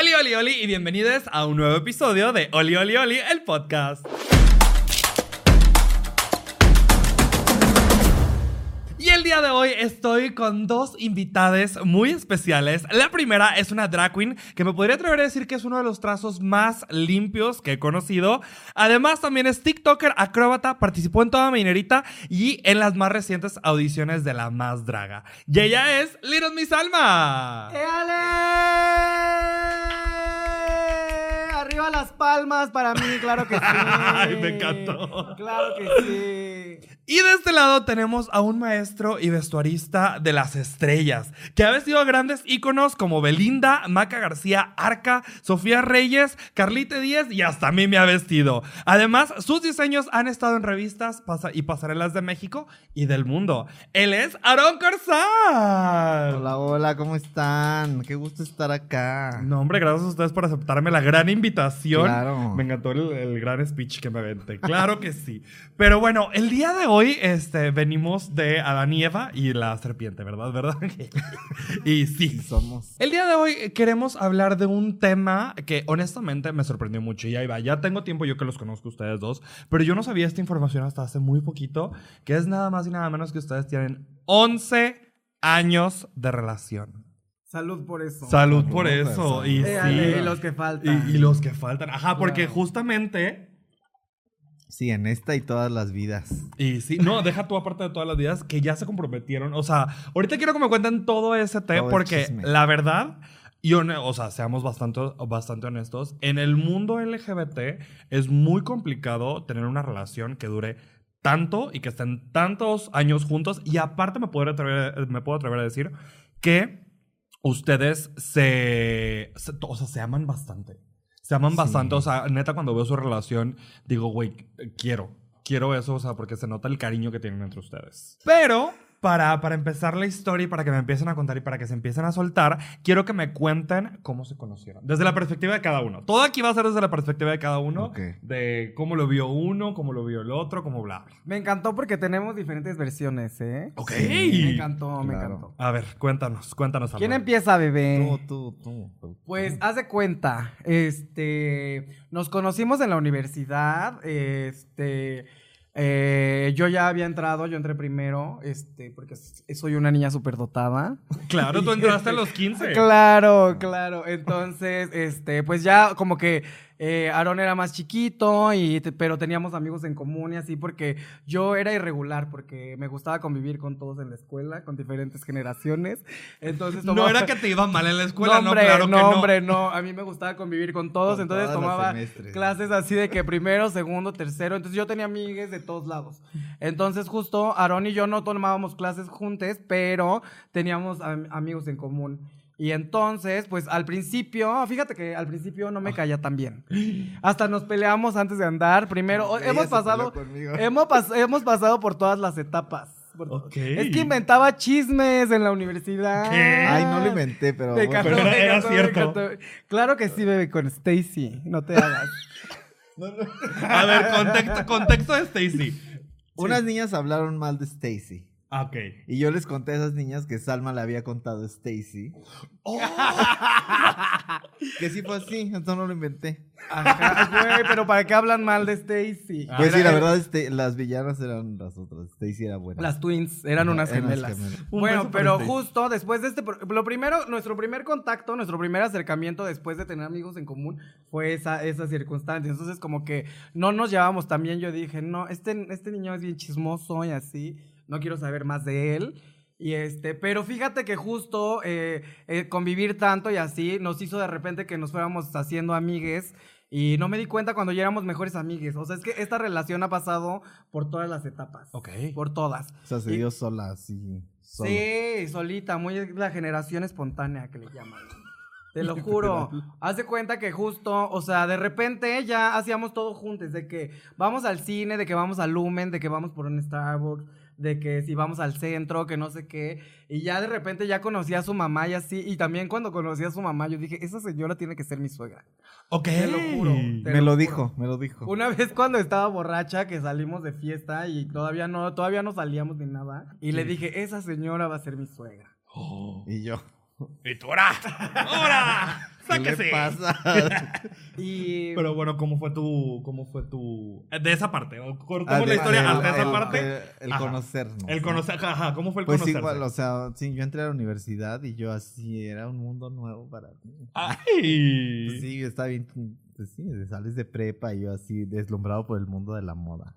Oli, oli, oli y bienvenidos a un nuevo episodio de Oli, oli, oli, el podcast. Y el día de hoy estoy con dos invitades muy especiales. La primera es una drag queen que me podría atrever a decir que es uno de los trazos más limpios que he conocido. Además también es TikToker, acróbata, participó en toda Minerita y en las más recientes audiciones de La Más Draga. Y ella es Little Miss Alma. Las palmas para mí, claro que sí. Ay, me encantó. Claro que sí. Y de este lado tenemos a un maestro y vestuarista de las estrellas, que ha vestido a grandes íconos como Belinda, Maca García, Arca, Sofía Reyes, Carlite Díez y hasta a mí me ha vestido. Además, sus diseños han estado en revistas y pasarelas de México y del mundo. Él es Aaron Corzán. Hola, hola, ¿cómo están? Qué gusto estar acá. No, hombre, gracias a ustedes por aceptarme la gran invitación. Claro. Me encantó el, el gran speech que me aventé. Claro que sí. Pero bueno, el día de hoy este, venimos de Adán y Eva y la serpiente, ¿verdad? ¿Verdad? y sí. Somos. El día de hoy queremos hablar de un tema que honestamente me sorprendió mucho. Y ahí va, ya tengo tiempo yo que los conozco ustedes dos, pero yo no sabía esta información hasta hace muy poquito, que es nada más y nada menos que ustedes tienen 11 años de relación. Salud por eso. Salud por eso. Y Éale, sí. y los que faltan. Y, y los que faltan. Ajá, porque justamente. Sí, en esta y todas las vidas. Y sí, no, deja tú aparte de todas las días que ya se comprometieron. O sea, ahorita quiero que me cuenten todo ese té Todo porque la verdad. Y o sea, seamos bastante, bastante honestos. En el mundo LGBT es muy complicado tener una relación que dure tanto y que estén tantos años juntos. Y aparte me puedo atrever, me puedo atrever a decir que ustedes se, se- o sea, se aman bastante. Se aman Sí. bastante. O sea, neta, cuando veo su relación, digo, güey, quiero. Quiero eso, o sea, porque se nota el cariño que tienen entre ustedes. Pero, para, para empezar la historia y para que me empiecen a contar y para que se empiecen a soltar, quiero que me cuenten cómo se conocieron. Desde la perspectiva de cada uno. Todo aquí va a ser desde la perspectiva de cada uno. Ok. De cómo lo vio uno, cómo lo vio el otro, cómo bla. bla. Me encantó porque tenemos diferentes versiones, ¿eh? Ok. Me encantó, me encantó. A ver, cuéntanos, cuéntanos. ¿Quién Álvaro. empieza, bebé? Tú, tú, tú. tú. Pues haz de cuenta, este, nos conocimos en la universidad, este, eh, yo ya había entrado, yo entré primero, este, porque soy una niña superdotada. Claro, tú entraste a los 15. Claro, claro. Entonces, este, pues ya como que eh, Aarón era más chiquito, y, pero teníamos amigos en común y así, porque yo era irregular, porque me gustaba convivir con todos en la escuela, con diferentes generaciones. Entonces No era que te iba mal en la escuela, no, hombre, claro que no, no. hombre, no. A mí me gustaba convivir con todos, Con entonces tomaba clases así de que primero, segundo, tercero. Entonces yo tenía amigas de todos lados. Entonces justo Aarón y yo no tomábamos clases juntos, pero teníamos am- amigos en común. Y entonces, pues al principio, fíjate que al principio Ah. no me caía tan bien. Hasta nos peleamos antes de andar. Primero, hemos pasado, hemos, pas- hemos pasado por todas las etapas. Es que inventaba chismes en la universidad. ¿Qué? Ay, no lo inventé, pero. Me bueno. encantó, Pero me era encantó, cierto. Claro que sí, bebé, con Stacy. No te hagas. A ver, contexto, contexto de Stacy. Unas niñas hablaron mal de Stacy. Ah, Ok. Y yo les conté a esas niñas que Salma le había contado a Stacy. Oh. Que sí fue así, entonces no lo inventé. Ajá, güey, pero ¿para qué hablan mal de Stacy? Pues sí, la verdad, este, las villanas eran las otras. Stacy era buena. Las twins eran Ajá, unas eran gemelas. Un Bueno, pero justo después de este, lo primero, nuestro primer contacto, nuestro primer acercamiento después de tener amigos en común fue esa, esa circunstancia. Entonces como que no nos llevábamos tan bien. Yo dije, no, este, este niño es bien chismoso y así, no quiero saber más de él. Y este, pero fíjate que justo eh, eh, convivir tanto y así nos hizo de repente que nos fuéramos haciendo amigues. Y no me di cuenta cuando ya éramos mejores amigues. O sea, es que esta relación ha pasado por todas las etapas. Ok. Por todas. O sea, se Y- dio sola, solo. Sí, solita, muy la generación espontánea que le llaman. Te lo juro. Haz de cuenta que justo, o sea, de repente ya hacíamos todo juntos, de que vamos al cine, de que vamos al Lumen, de que vamos por un Starbucks, de que si vamos al centro, que no sé qué. Y ya de repente ya conocí a su mamá y así. Y también cuando conocí a su mamá, yo dije, esa señora tiene que ser mi suegra. Ok. Te lo juro. Te Me lo juro. dijo, me lo dijo. Una vez cuando estaba borracha, que salimos de fiesta y todavía no, todavía no salíamos ni nada. Y le dije, esa señora va a ser mi suegra. Oh. Y yo. Y tú, ¡ahora! ¡Ahora! ¿Qué le Sáquese. pasa? Y Pero bueno, ¿cómo fue tu. ¿Cómo fue tu. eh, De esa parte? ¿o Cortamos Ah, la de- historia el- hasta esa el- parte. El, el conocernos. El ¿no? conocer. Ajá, ¿cómo fue el Pues conocerse? igual, o sea, sí, yo entré a la universidad y yo así, era un mundo nuevo para mí. ¡Ay! Pues sí, estaba bien, pues sí, sales de prepa y yo así deslumbrado por el mundo de la moda.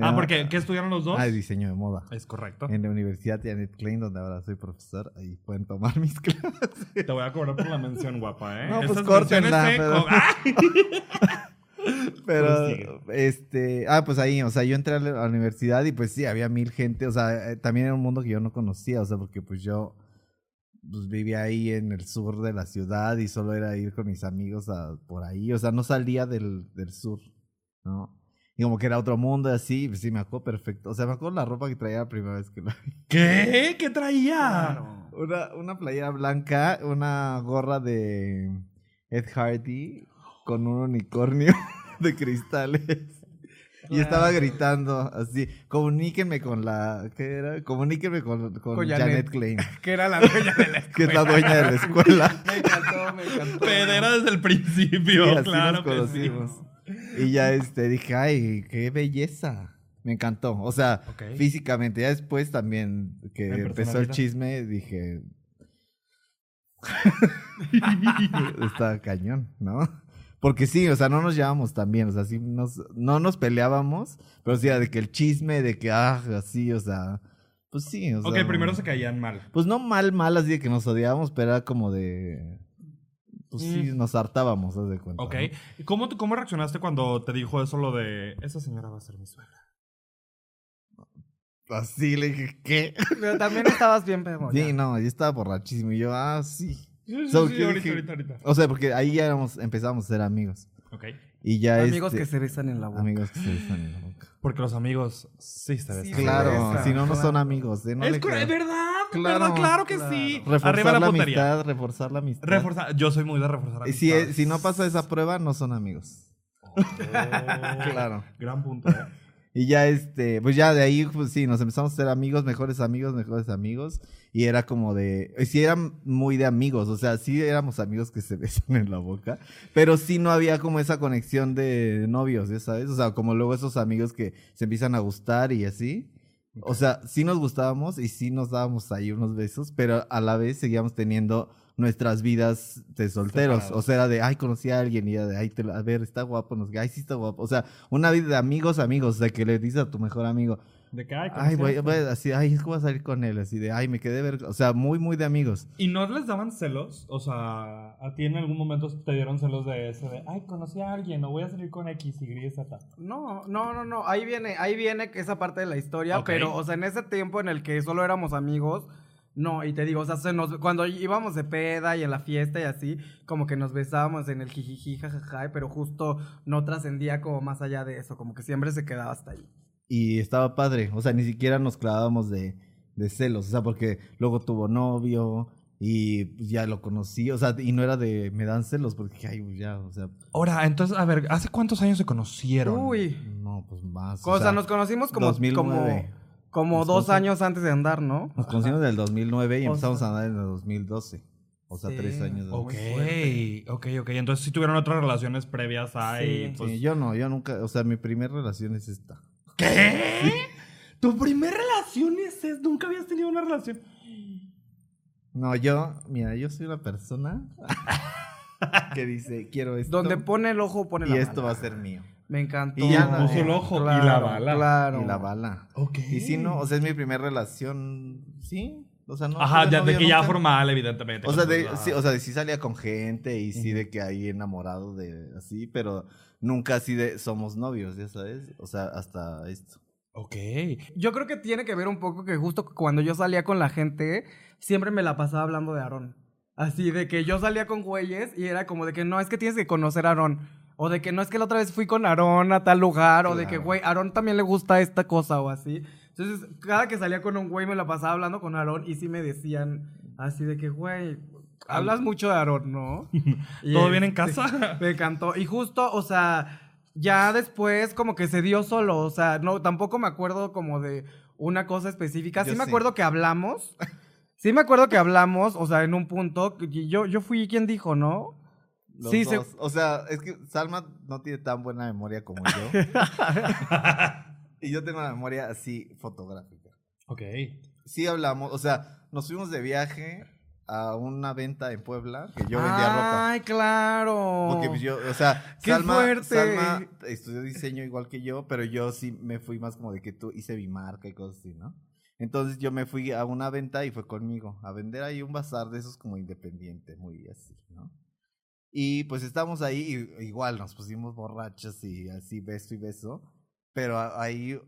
Ah, porque ¿qué estudiaron los dos? Ah, diseño de moda. Es correcto. En la Universidad Janet Klein, donde ahora soy profesor, ahí pueden tomar mis clases. Te voy a cobrar por la mención, guapa, ¿eh? No, pues córtenla, se pero- ¡Ay! Pero, este, ah, pues ahí, o sea, yo entré a la a la universidad y pues sí, había mil gente, o sea, eh, también era un mundo que yo no conocía, o sea, porque pues yo pues vivía ahí en el sur de la ciudad y solo era ir con mis amigos a, por ahí, o sea, no salía del, del sur, ¿no? Y como que era otro mundo así, pues sí, me acuerdo perfecto, o sea, me acuerdo la ropa que traía la primera vez que la vi. ¿Qué? ¿Qué traía? Claro. Una, una playera blanca, una gorra de Ed Hardy con un unicornio de cristales. Y estaba gritando así, comuníquenme con la, ¿qué era? Comuníquenme con, con, Con Janet, Janet. Klein, que era la dueña de la que es la dueña de la escuela. Me encantó, me encantó. Pedera desde el principio, Sí, así claro nos que sí. Y ya este, dije, ay, qué belleza. Me encantó. O sea, físicamente. Ya después también que empezó el chisme, dije. Está cañón, ¿no? Porque sí, o sea, no nos llevábamos tan bien, o sea, sí nos, no nos peleábamos, pero sí, era de que el chisme, de que, ah, así, o sea, pues sí, o sea. Ok, primero se caían mal. Pues no mal, mal, así de que nos odiábamos, pero era como de. Pues sí, Mm. nos hartábamos, haz de cuenta. Ok. ¿no? ¿Y ¿Cómo, ¿Cómo reaccionaste cuando te dijo eso lo de esa señora va a ser mi suegra? Así le dije, ¿qué? Pero también estabas bien pedo. Sí, no, yo estaba borrachísimo y yo, ah, sí. Sí, So, sí, ¿qué ahorita, dije? ahorita, ahorita. O sea, porque ahí ya éramos, empezamos a ser amigos. Ok. Y ya Amigos este- que se besan en la boca. Amigos que se besan en la boca. Porque los amigos sí se Sí, besan. se Claro, besan, si no, no son amigos. ¿eh? No es verdad, Claro, verdad, claro que claro. sí. Reforzar Arriba la, la puntería. amistad, reforzar la amistad. Reforzar. Yo soy muy de reforzar Y si, si no pasa esa prueba, no son amigos. Oh, Claro. Gran punto. ¿eh? Y ya este, pues ya de ahí, pues sí, nos empezamos a ser amigos, mejores amigos, mejores amigos. Y era como de, sí eran muy de amigos, o sea, sí éramos amigos que se besan en la boca, pero sí no había como esa conexión de novios, ¿ya sabes? O sea, como luego esos amigos que se empiezan a gustar y así. O sea, sí nos gustábamos y sí nos dábamos ahí unos besos, pero a la vez seguíamos teniendo nuestras vidas de solteros. Separados. O sea, era de, ay, conocí a alguien y era de, ay, te lo- a ver, está guapo, nos ay, sí está guapo. O sea, una vida de amigos, amigos, sea, que le dices a tu mejor amigo, De que, ay, ay, voy, así, ay, es que voy a salir con él, así de, ay, me quedé ver, o sea, muy, muy de amigos. ¿Y no les daban celos? O sea, ¿a ti en algún momento te dieron celos de ese de, ay, conocí a alguien, o voy a salir con X, Y, Z? No, no, no, no. Ahí viene, ahí viene que esa parte de la historia, pero, o sea, en ese tiempo en el que solo éramos amigos, no, y te digo, o sea, se nos- cuando íbamos de peda y en la fiesta y así, como que nos besábamos en el jijiji, jajaja, pero justo no trascendía como más allá de eso, como que siempre se quedaba hasta ahí. Y estaba padre, o sea, ni siquiera nos clavábamos de, de celos, o sea, porque luego tuvo novio y pues, ya lo conocí, o sea, y no era de, me dan celos, porque, ay, pues, ya, o sea, Ahora, entonces, a ver, ¿hace cuántos años se conocieron? Uy. no, pues más. O sea, nos conocimos como, 2009. como, como Nos dos conocimos- años antes de andar, ¿no? Nos conocimos en el 2009 y O empezamos sea- a andar en el 2012. O sea, Sí. tres años. después. Ok, ok, ok. Entonces sí tuvieron otras relaciones previas a Sí. y, pues, Sí, yo no, yo nunca, o sea, mi primera relación es esta. ¿Qué? ¿Tu primer relación es esa? ¿Nunca habías tenido una relación? No, yo, mira, yo soy una persona que dice, quiero esto. Donde pone el ojo, pone y la esto va a ser mío. Me encantó. Y ya Puso el ojo y la bala. Claro. Y la bala. Ok. Y si no, o sea, es mi primera relación, sí. O sea, no. Ajá, ya, de que ya nunca. formal, evidentemente. O sea, de, sí, o sea, de sí salía con gente y sí de que ahí enamorado de así, pero nunca así de somos novios, ya sabes. O sea, hasta esto. Ok. Yo creo que tiene que ver un poco que justo cuando yo salía con la gente, siempre me la pasaba hablando de Aarón. Así de que yo salía con güeyes y era como de que no, es que tienes que conocer a Aarón. O de que no es que la otra vez fui con Aarón a tal lugar. O de que, güey, Aarón también le gusta esta cosa o así. Entonces, cada que salía con un güey me la pasaba hablando con Aarón y sí me decían así de que, güey, hablas mucho de Aarón, ¿no? Y, ¿Todo bien en este, casa? me encantó. Y justo, o sea, ya después como que se dio solo. O sea, no, tampoco me acuerdo como de una cosa específica. Sí Yo me acuerdo que hablamos. Sí me acuerdo que hablamos, o sea, en un punto, yo, yo fui quien dijo, ¿no? Los Sí, se- dos. O sea, es que Salma no tiene tan buena memoria como yo. y yo tengo una memoria así fotográfica. Ok. Sí hablamos, o sea, nos fuimos de viaje a una venta en Puebla que yo vendía ropa. Ay, claro. Porque pues, yo, o sea, ¡Qué Salma, fuerte! Salma estudió diseño igual que yo, pero yo sí me fui más como de que tú hice mi marca y cosas así, ¿no? Entonces yo me fui a una venta y fue conmigo a vender ahí un bazar de esos como independiente, muy así, ¿no? Y pues estábamos ahí y igual nos pusimos borrachos y así beso y beso, pero ahí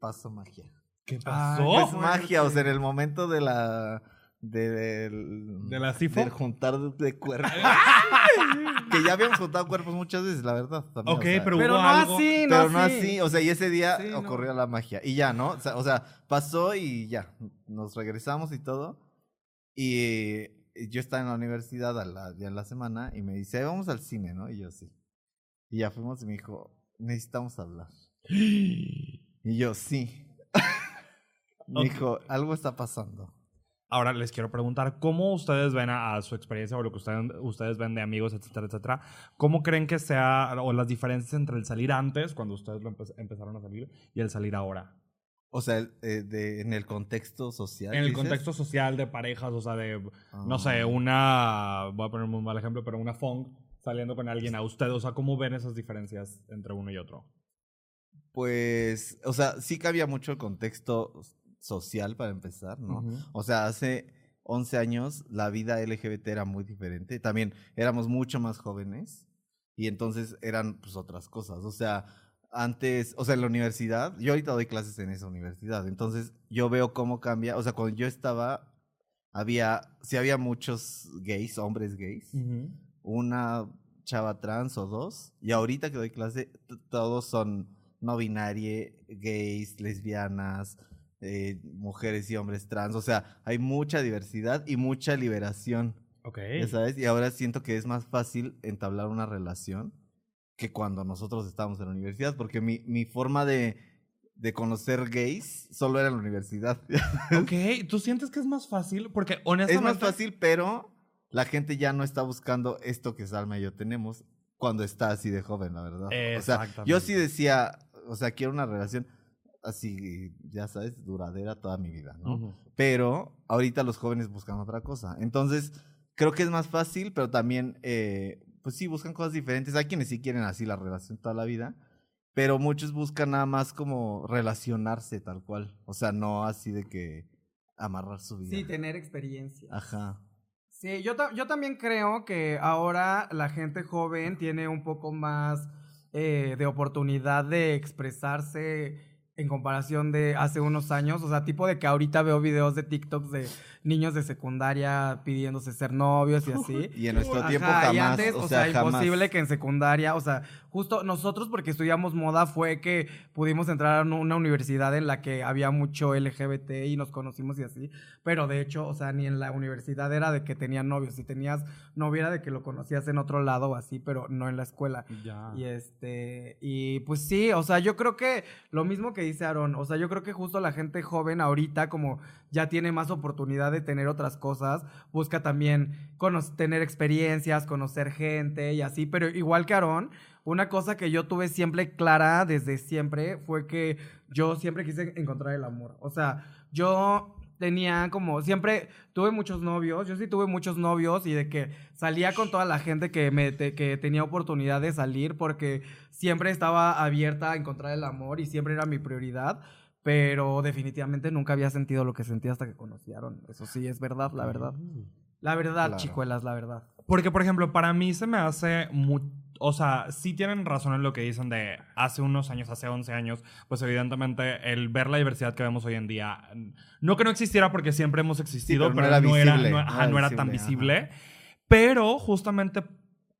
pasó magia. ¿Qué pasó? Pues fuerte. magia, o sea, en el momento de la de, del- ¿De la sifo? del juntar de, cuerpos. que ya habíamos juntado cuerpos muchas veces, la verdad. también, Ok, o sea, pero, Pero hubo no algo. así, no pero no así. así, o sea, y ese día Sí, no. ocurrió la magia. Y ya, ¿no? O sea, o sea, pasó y ya, nos regresamos y todo. Y yo estaba en la universidad a la, ya la semana y me dice, vamos al cine, ¿no? Y yo sí. Y ya fuimos y me dijo, necesitamos hablar. Y yo sí. me Ok. dijo, algo está pasando. Ahora les quiero preguntar, ¿cómo ustedes ven a, a su experiencia o lo que ustedes, ustedes ven de amigos, etcétera, etcétera? ¿Cómo creen que sea, o las diferencias entre el salir antes, cuando ustedes lo empe- empezaron a salir, y el salir ahora? O sea, eh, de, en el contexto social. En el dices? contexto social de parejas, o sea, de, no Ah. sé, una, voy a poner un mal ejemplo, pero una fong saliendo con alguien a usted, o sea, ¿cómo ven esas diferencias entre uno y otro? Pues, o sea, sí cambia mucho el contexto social para empezar, ¿no? O sea, hace 11 años la vida LGBT era muy diferente. También éramos mucho más jóvenes y entonces eran pues otras cosas. O sea, antes, o sea, en la universidad, yo ahorita doy clases en esa universidad, entonces yo veo cómo cambia. O sea, cuando yo estaba, había, sí había muchos gays, hombres gays, una chava trans o dos, y ahorita que doy clase, todos son no binarie, gays, lesbianas, eh, mujeres y hombres trans. O sea, hay mucha diversidad y mucha liberación, Ok. ya sabes. Y ahora siento que es más fácil entablar una relación que cuando nosotros estábamos en la universidad, porque mi, mi forma de, de conocer gays solo era en la universidad. Ok, ¿tú sientes que es más fácil? Porque es honestamente... más fácil, pero la gente ya no está buscando esto que Salma y yo tenemos cuando está así de joven, la verdad. O sea, yo sí decía, o sea, quiero una relación así, ya sabes, duradera toda mi vida, ¿no? Ujú. Pero ahorita los jóvenes buscan otra cosa. Entonces, creo que es más fácil, pero también, eh, pues sí, buscan cosas diferentes. Hay quienes sí quieren así la relación toda la vida, pero muchos buscan nada más como relacionarse tal cual. O sea, no así de que amarrar su vida. Sí, tener experiencia. Ajá. Sí, yo, ta- yo también creo que ahora la gente joven tiene un poco más eh, de oportunidad de expresarse en comparación de hace unos años. O sea, tipo de que ahorita veo videos de TikToks de niños de secundaria pidiéndose ser novios y así. Y en nuestro Ajá, tiempo y jamás, antes, o sea, jamás. imposible que en secundaria, o sea, justo nosotros porque estudiamos moda fue que pudimos entrar a una- una universidad en la que había mucho LGBT y nos conocimos y así, pero de hecho, o sea, ni en la universidad era de que tenían novios, si tenías novio era de que lo conocías en otro lado o así, pero no en la escuela. Ya. Y este, y pues sí, o sea, yo creo que lo mismo que dice Aaron, o sea, yo creo que justo la gente joven ahorita, como ya tiene más oportunidad de tener otras cosas, busca también tener experiencias, conocer gente y así, pero igual que Aaron, una cosa que yo tuve siempre clara desde siempre fue que yo siempre quise encontrar el amor, o sea, yo tenía como, siempre tuve muchos novios, yo sí tuve muchos novios y de que salía con toda la gente que, me, te- que tenía oportunidad de salir porque siempre estaba abierta a encontrar el amor y siempre era mi prioridad, pero definitivamente nunca había sentido lo que sentí hasta que conocieron. Eso sí, es verdad, la verdad. La verdad, Claro. chicuelas, la verdad. Porque, por ejemplo, para mí se me hace muy... O sea, sí tienen razón en lo que dicen de hace unos años, hace 11 años, pues evidentemente el ver la diversidad que vemos hoy en día, no que no existiera porque siempre hemos existido, pero no pero, era no, era, visible, no- no ajá, era no era tan visible. Pero justamente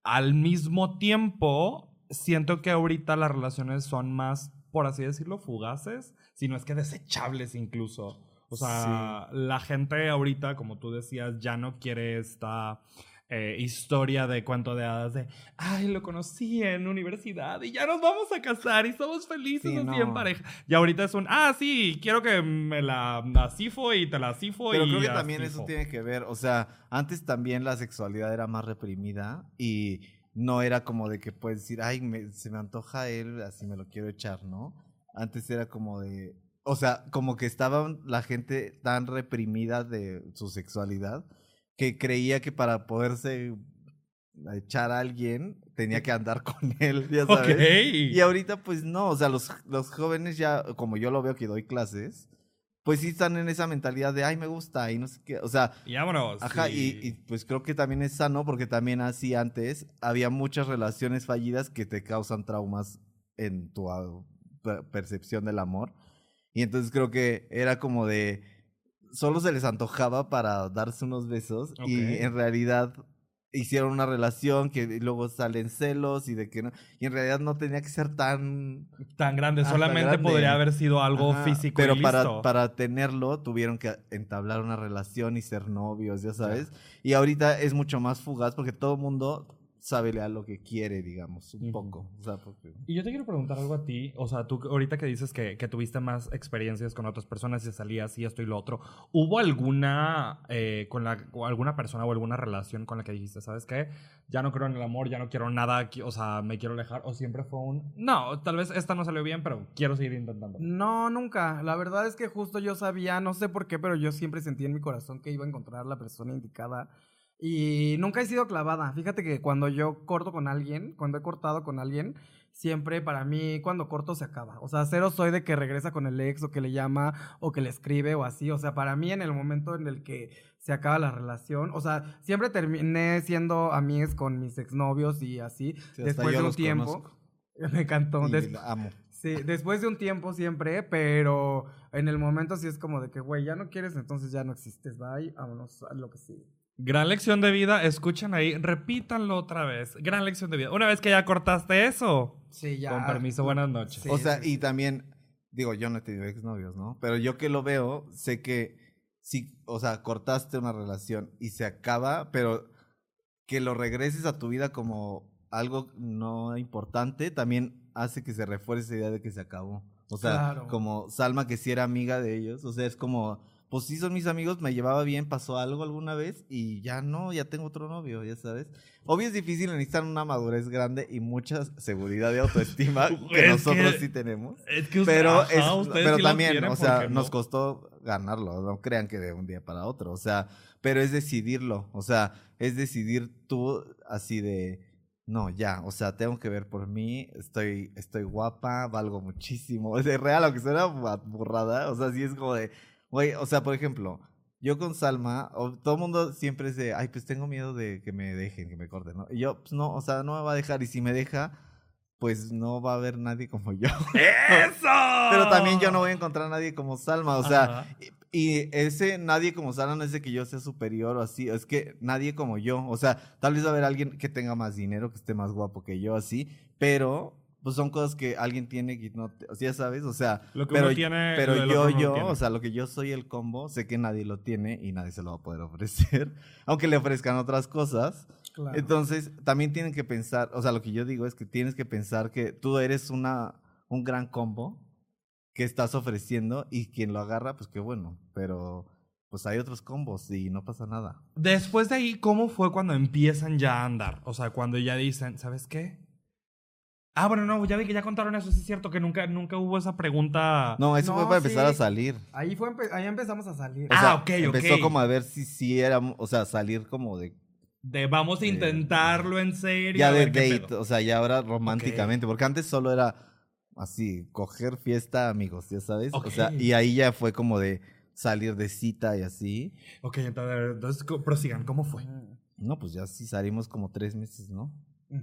al mismo tiempo, siento que ahorita las relaciones son más, por así decirlo, fugaces, si no es que desechables incluso. O sea, la gente ahorita, como tú decías, ya no quiere esta eh, historia de cuento de hadas de, ay, lo conocí en universidad y ya nos vamos a casar y somos felices Sí, así en pareja. Y ahorita es un, ah, sí, quiero que me la, cifo y te la cifo Pero y creo que también cifo". eso tiene que ver, o sea, antes también la sexualidad era más reprimida y no era como de que puedes decir, ay, me- se me antoja él, así me lo quiero echar, ¿no? Antes era como de, o sea, como que estaba la gente tan reprimida de su sexualidad que creía que para poderse echar a alguien tenía que andar con él, ya sabes. Ok. Y ahorita, pues no, o sea, los, los jóvenes ya, como yo lo veo que doy clases, pues sí están en esa mentalidad de, ay, me gusta, y no sé qué, o sea, Y vámonos. ajá, y- y, y, pues creo que también es sano porque también así antes había muchas relaciones fallidas que te causan traumas en tu ah, per- percepción del amor. Y entonces creo que era como de, solo se les antojaba para darse unos besos y en realidad hicieron una relación que luego salen celos y de que no, y en realidad no tenía que ser tan tan grande, Ah, solamente grande. podría haber sido algo Ajá, físico Pero y para, listo. para tenerlo tuvieron que entablar una relación y ser novios, ya sabes. Y ahorita es mucho más fugaz porque todo el mundo sabe a lo que quiere, digamos, un poco. O sea, porque... Y yo te quiero preguntar algo a ti, o sea, tú ahorita que dices que, que tuviste más experiencias con otras personas y salías y esto y lo otro, ¿hubo alguna eh, con la o alguna persona o alguna relación con la que dijiste, sabes qué, ya no creo en el amor, ya no quiero nada, qui- o sea, me quiero alejar, o siempre fue un, no, tal vez esta no salió bien, pero quiero seguir intentando. No, nunca. La verdad es que justo yo sabía, no sé por qué, pero yo siempre sentí en mi corazón que iba a encontrar la persona indicada. Y nunca he sido clavada. Fíjate que cuando yo corto con alguien, cuando he cortado con alguien, siempre para mí cuando corto se acaba. O sea, cero soy de que regresa con el ex o que le llama o que le escribe o así. O sea, para mí en el momento en el que se acaba la relación, o sea, siempre terminé siendo amigues con mis exnovios y así. Sí, después de un tiempo. conozco. Me encantó. Des- amo. Sí, después de un tiempo siempre, pero en el momento sí es como de que, güey, ya no quieres, entonces ya no existes, bye, vámonos a lo que sigue. Gran lección de vida, escuchan ahí, repítanlo otra vez, gran lección de vida. Una vez que ya cortaste eso, Sí, ya. con permiso, buenas noches. Sí, o sea, sí, sí. y también, digo, yo no he tenido exnovios, ¿no? Pero yo que lo veo, sé que sí, o sea, cortaste una relación y se acaba, pero que lo regreses a tu vida como algo no importante, también hace que se refuerce esa idea de que se acabó. O sea, Claro. como Salma que sí era amiga de ellos, o sea, es como, pues sí son mis amigos, me llevaba bien, pasó algo alguna vez y ya no, ya tengo otro novio, ya sabes. Obvio es difícil, necesitan una madurez grande y mucha seguridad de autoestima que nosotros que- sí tenemos. Es que usted- Pero, ajá, es, pero sí también, o sea, nos costó ganarlo, no crean que de un día para otro, o sea, pero es decidirlo, o sea, es decidir tú así de, no, ya, o sea, tengo que ver por mí, estoy, estoy guapa, valgo muchísimo, es real, aunque suena bu- burrada, o sea, sí es como de, güey, o sea, por ejemplo, yo con Salma, o- todo el mundo siempre de, ay, pues tengo miedo de que me dejen, que me corten, ¿no? Y yo, pues no, o sea, no me va a dejar, y si me deja, pues no va a haber nadie como yo. ¡Eso! Pero también yo no voy a encontrar a nadie como Salma, o sea, y, y ese nadie como Salma no es de que yo sea superior o así, es que nadie como yo, o sea, tal vez va a haber alguien que tenga más dinero, que esté más guapo que yo, así, pero pues son cosas que alguien tiene que no, te- o sea, ya sabes, o sea, Lo que pero, uno tiene, pero lo- yo, yo, tiene. o sea, lo que yo soy el combo, sé que nadie lo tiene y nadie se lo va a poder ofrecer, aunque le ofrezcan otras cosas. Claro. Entonces, también tienen que pensar, o sea, lo que yo digo es que tienes que pensar que tú eres una, un gran combo que estás ofreciendo y quien lo agarra, pues qué bueno, pero pues hay otros combos y no pasa nada. Después de ahí, ¿cómo fue cuando empiezan ya a andar? O sea, cuando ya dicen, ¿sabes qué? Ah, bueno, no, ya vi que ya contaron eso, sí es cierto que nunca, nunca hubo esa pregunta. No, eso No, fue para empezar sí. a salir. Ahí, fue, empe- ahí empezamos a salir. O Ah, ok, ok. Empezó como a ver si sí era, o sea, salir como de De vamos a intentarlo en serio. ya a de ver qué date, pedo. o sea, ya ahora románticamente, porque antes solo era así, coger fiesta, amigos, ya sabes, o sea, Ok. y ahí ya fue como de salir de cita y así. Ok, entonces, entonces co- prosigan, ¿cómo fue? No, pues ya sí salimos como tres meses, ¿no? Fui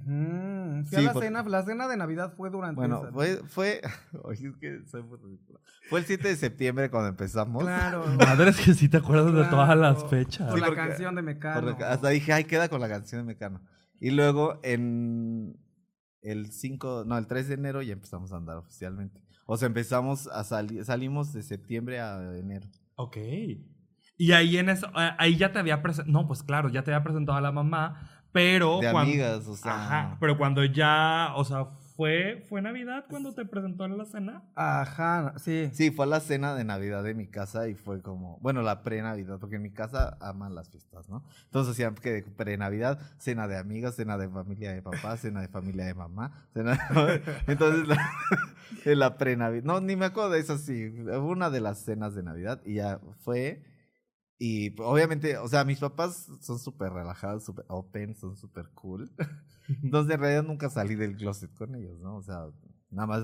Sí, a la por- cena, la cena de Navidad fue durante Bueno, esa- fue, fue, oye, es que soy muy ridículo. Fue el 7 de septiembre cuando empezamos. Claro. Madre, es que sí te acuerdas de todas las fechas. Por Sí, la porque- canción de Mecano. Hasta dije, ay, queda con la canción de Mecano. Y luego en el 5, no, el 3 de enero ya empezamos a andar oficialmente. O sea, empezamos a salir, salimos de septiembre a enero. Ok. Y ahí en eso, ahí ya te había presentado, no, pues claro, ya te había presentado a la mamá, pero De cuan- amigas, o sea. Ajá, pero cuando ya, o sea, fue, fue Navidad cuando te presentó en la cena. Ajá, sí. Sí, fue a la cena de Navidad de mi casa y fue como, bueno, la pre-Navidad, porque en mi casa aman las fiestas, ¿no? Entonces hacían que de pre-Navidad, cena de amigas, cena de familia de papá, cena de familia de mamá, cena Entonces, la, en la pre-Navidad, no, ni me acuerdo de eso, sí, hubo una de las cenas de Navidad y ya fue, y pues, obviamente, o sea, mis papás son súper relajados, súper open, son súper cool. Entonces, en realidad nunca salí del closet con ellos, ¿no? O sea, nada más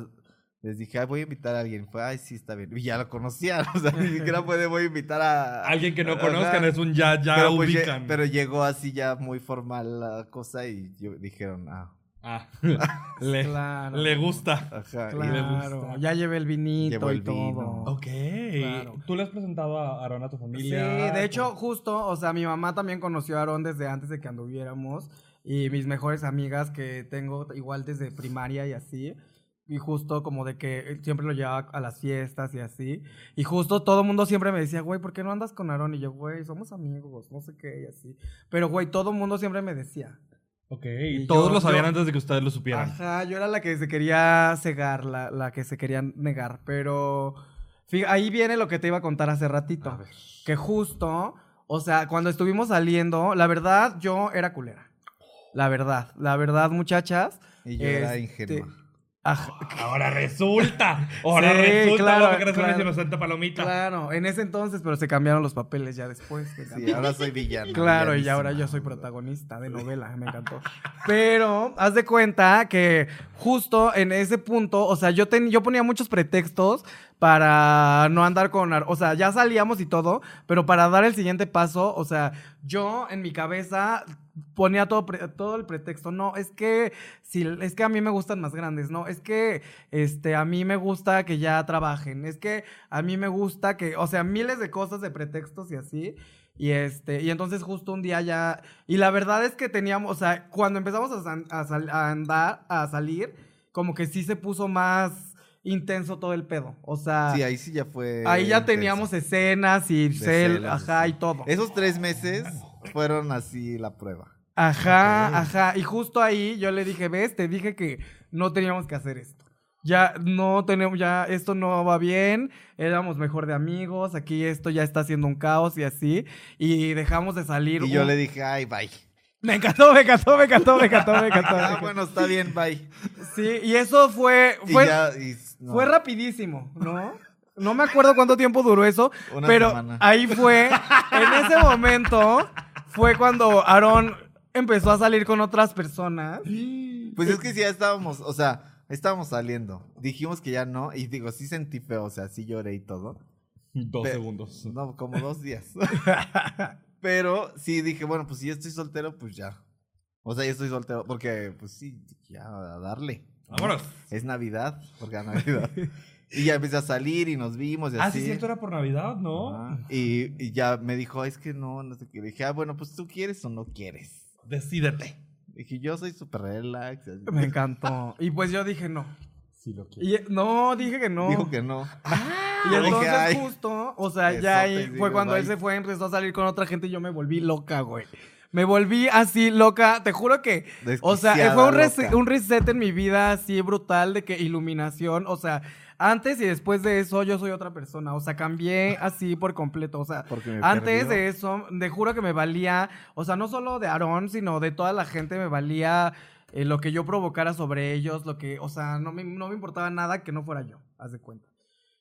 les dije, ay, voy a invitar a alguien. Fue, ay, sí, está bien. Y ya lo conocían, o sea, ni siquiera puede, voy a invitar a... Alguien que no conozcan es un ya, ya pero, pues, ubican. pero llegó así ya muy formal la cosa y yo, dijeron, ah, Ah, le, Claro. le gusta. ajá. Claro, gusta. ya llevé el vinito y el vino. todo. Ok. Claro. ¿Tú le has presentado a Aaron a tu Sí, familia? de hecho, justo, o sea, mi mamá también conoció a Aarón desde antes de que anduviéramos. Y mis mejores amigas que tengo igual desde primaria y así. Y justo como de que siempre lo llevaba a las fiestas y así. Y justo todo el mundo siempre me decía, güey, ¿por qué no andas con Aarón? Y yo, güey, somos amigos, no sé qué, y así. Pero, güey, todo el mundo siempre me decía. Ok, Y y todos yo- lo sabían yo- antes de que ustedes lo supieran. Ajá, yo era la que se quería cegar, la, la que se quería negar. Pero ahí viene lo que te iba a contar hace ratito. A ver. Que justo, o sea, cuando estuvimos saliendo, la verdad, yo era culera. La verdad, la verdad, muchachas. Y yo era este, ingenua. Ajá, Ahora resulta. Ahora Sí, resulta claro, que eres una claro. inocente palomita. claro, en ese entonces, pero se cambiaron los papeles ya después. Sí, ahora soy villano. Claro, y ahora yo soy protagonista de novela, me encantó. Pero haz de cuenta que justo en ese punto, o sea, yo, ten- yo ponía muchos pretextos para no andar con... Ar- O sea, ya salíamos y todo, pero para dar el siguiente paso, o sea, yo en mi cabeza ponía todo, todo el pretexto. No, es que, si, es que a mí me gustan más grandes, no, es que este, a mí me gusta que ya trabajen, es que a mí me gusta que, o sea, miles de cosas de pretextos y así. Y este, y entonces justo un día ya, y la verdad es que teníamos, o sea, cuando empezamos a, san- a sal- a andar, a salir, como que sí se puso más intenso todo el pedo. O sea, Sí, ahí sí ya fue. ahí ya intenso. teníamos escenas y cel, ajá, y todo. Esos tres meses fueron así la prueba. Ajá, ajá. Y justo ahí yo le dije, ves, te dije que no teníamos que hacer esto. Ya no tenemos, ya esto no va bien, éramos mejor de amigos, aquí esto ya está haciendo un caos y así. Y dejamos de salir. Y yo le dije, ay, bye. Me encantó, me encantó, me encantó, me encantó, me encantó. Ah, bueno, está bien, bye. Sí, y eso fue, Y fue, ya, y no, fue rapidísimo, ¿no? No me acuerdo cuánto tiempo duró eso, Una pero semana. ahí fue, en ese momento, fue cuando Aarón empezó a salir con otras personas. Pues es que sí, ya estábamos, o sea, estábamos saliendo. Dijimos que ya no, y digo, sí sentí feo, o sea, sí lloré y todo. Dos Pe- segundos. No, como dos días. Pero sí dije, bueno, pues si ya estoy soltero, pues ya. O sea, ya estoy soltero, porque pues sí, ya a darle. Vámonos. Es Navidad, porque a Navidad. y ya empecé a salir y nos vimos y Ah, así. sí, cierto, era por Navidad, ¿no? Y, y ya me dijo, es que no, no sé qué. Dije, ah, bueno, pues tú quieres o no quieres. Decídete. Dije, yo soy súper relax. así. Me encantó. Y pues yo dije no. Sí lo quiero. Y, no, dije que no. Dijo que no. Y Yo dije, entonces "Ay". justo, o sea, ya ahí digo, fue cuando él bye. se fue, empezó a salir con otra gente y yo me volví loca, güey. Me volví así loca, te juro que, o sea, fue un, un reset en mi vida así brutal de que iluminación, o sea, antes y después de eso yo soy otra persona, o sea, cambié así por completo, o sea, antes perdió. de eso, te juro que me valía, o sea, no solo de Aarón, sino de toda la gente me valía eh, lo que yo provocara sobre ellos, lo que, o sea, no me, no me importaba nada que no fuera yo, haz de cuenta.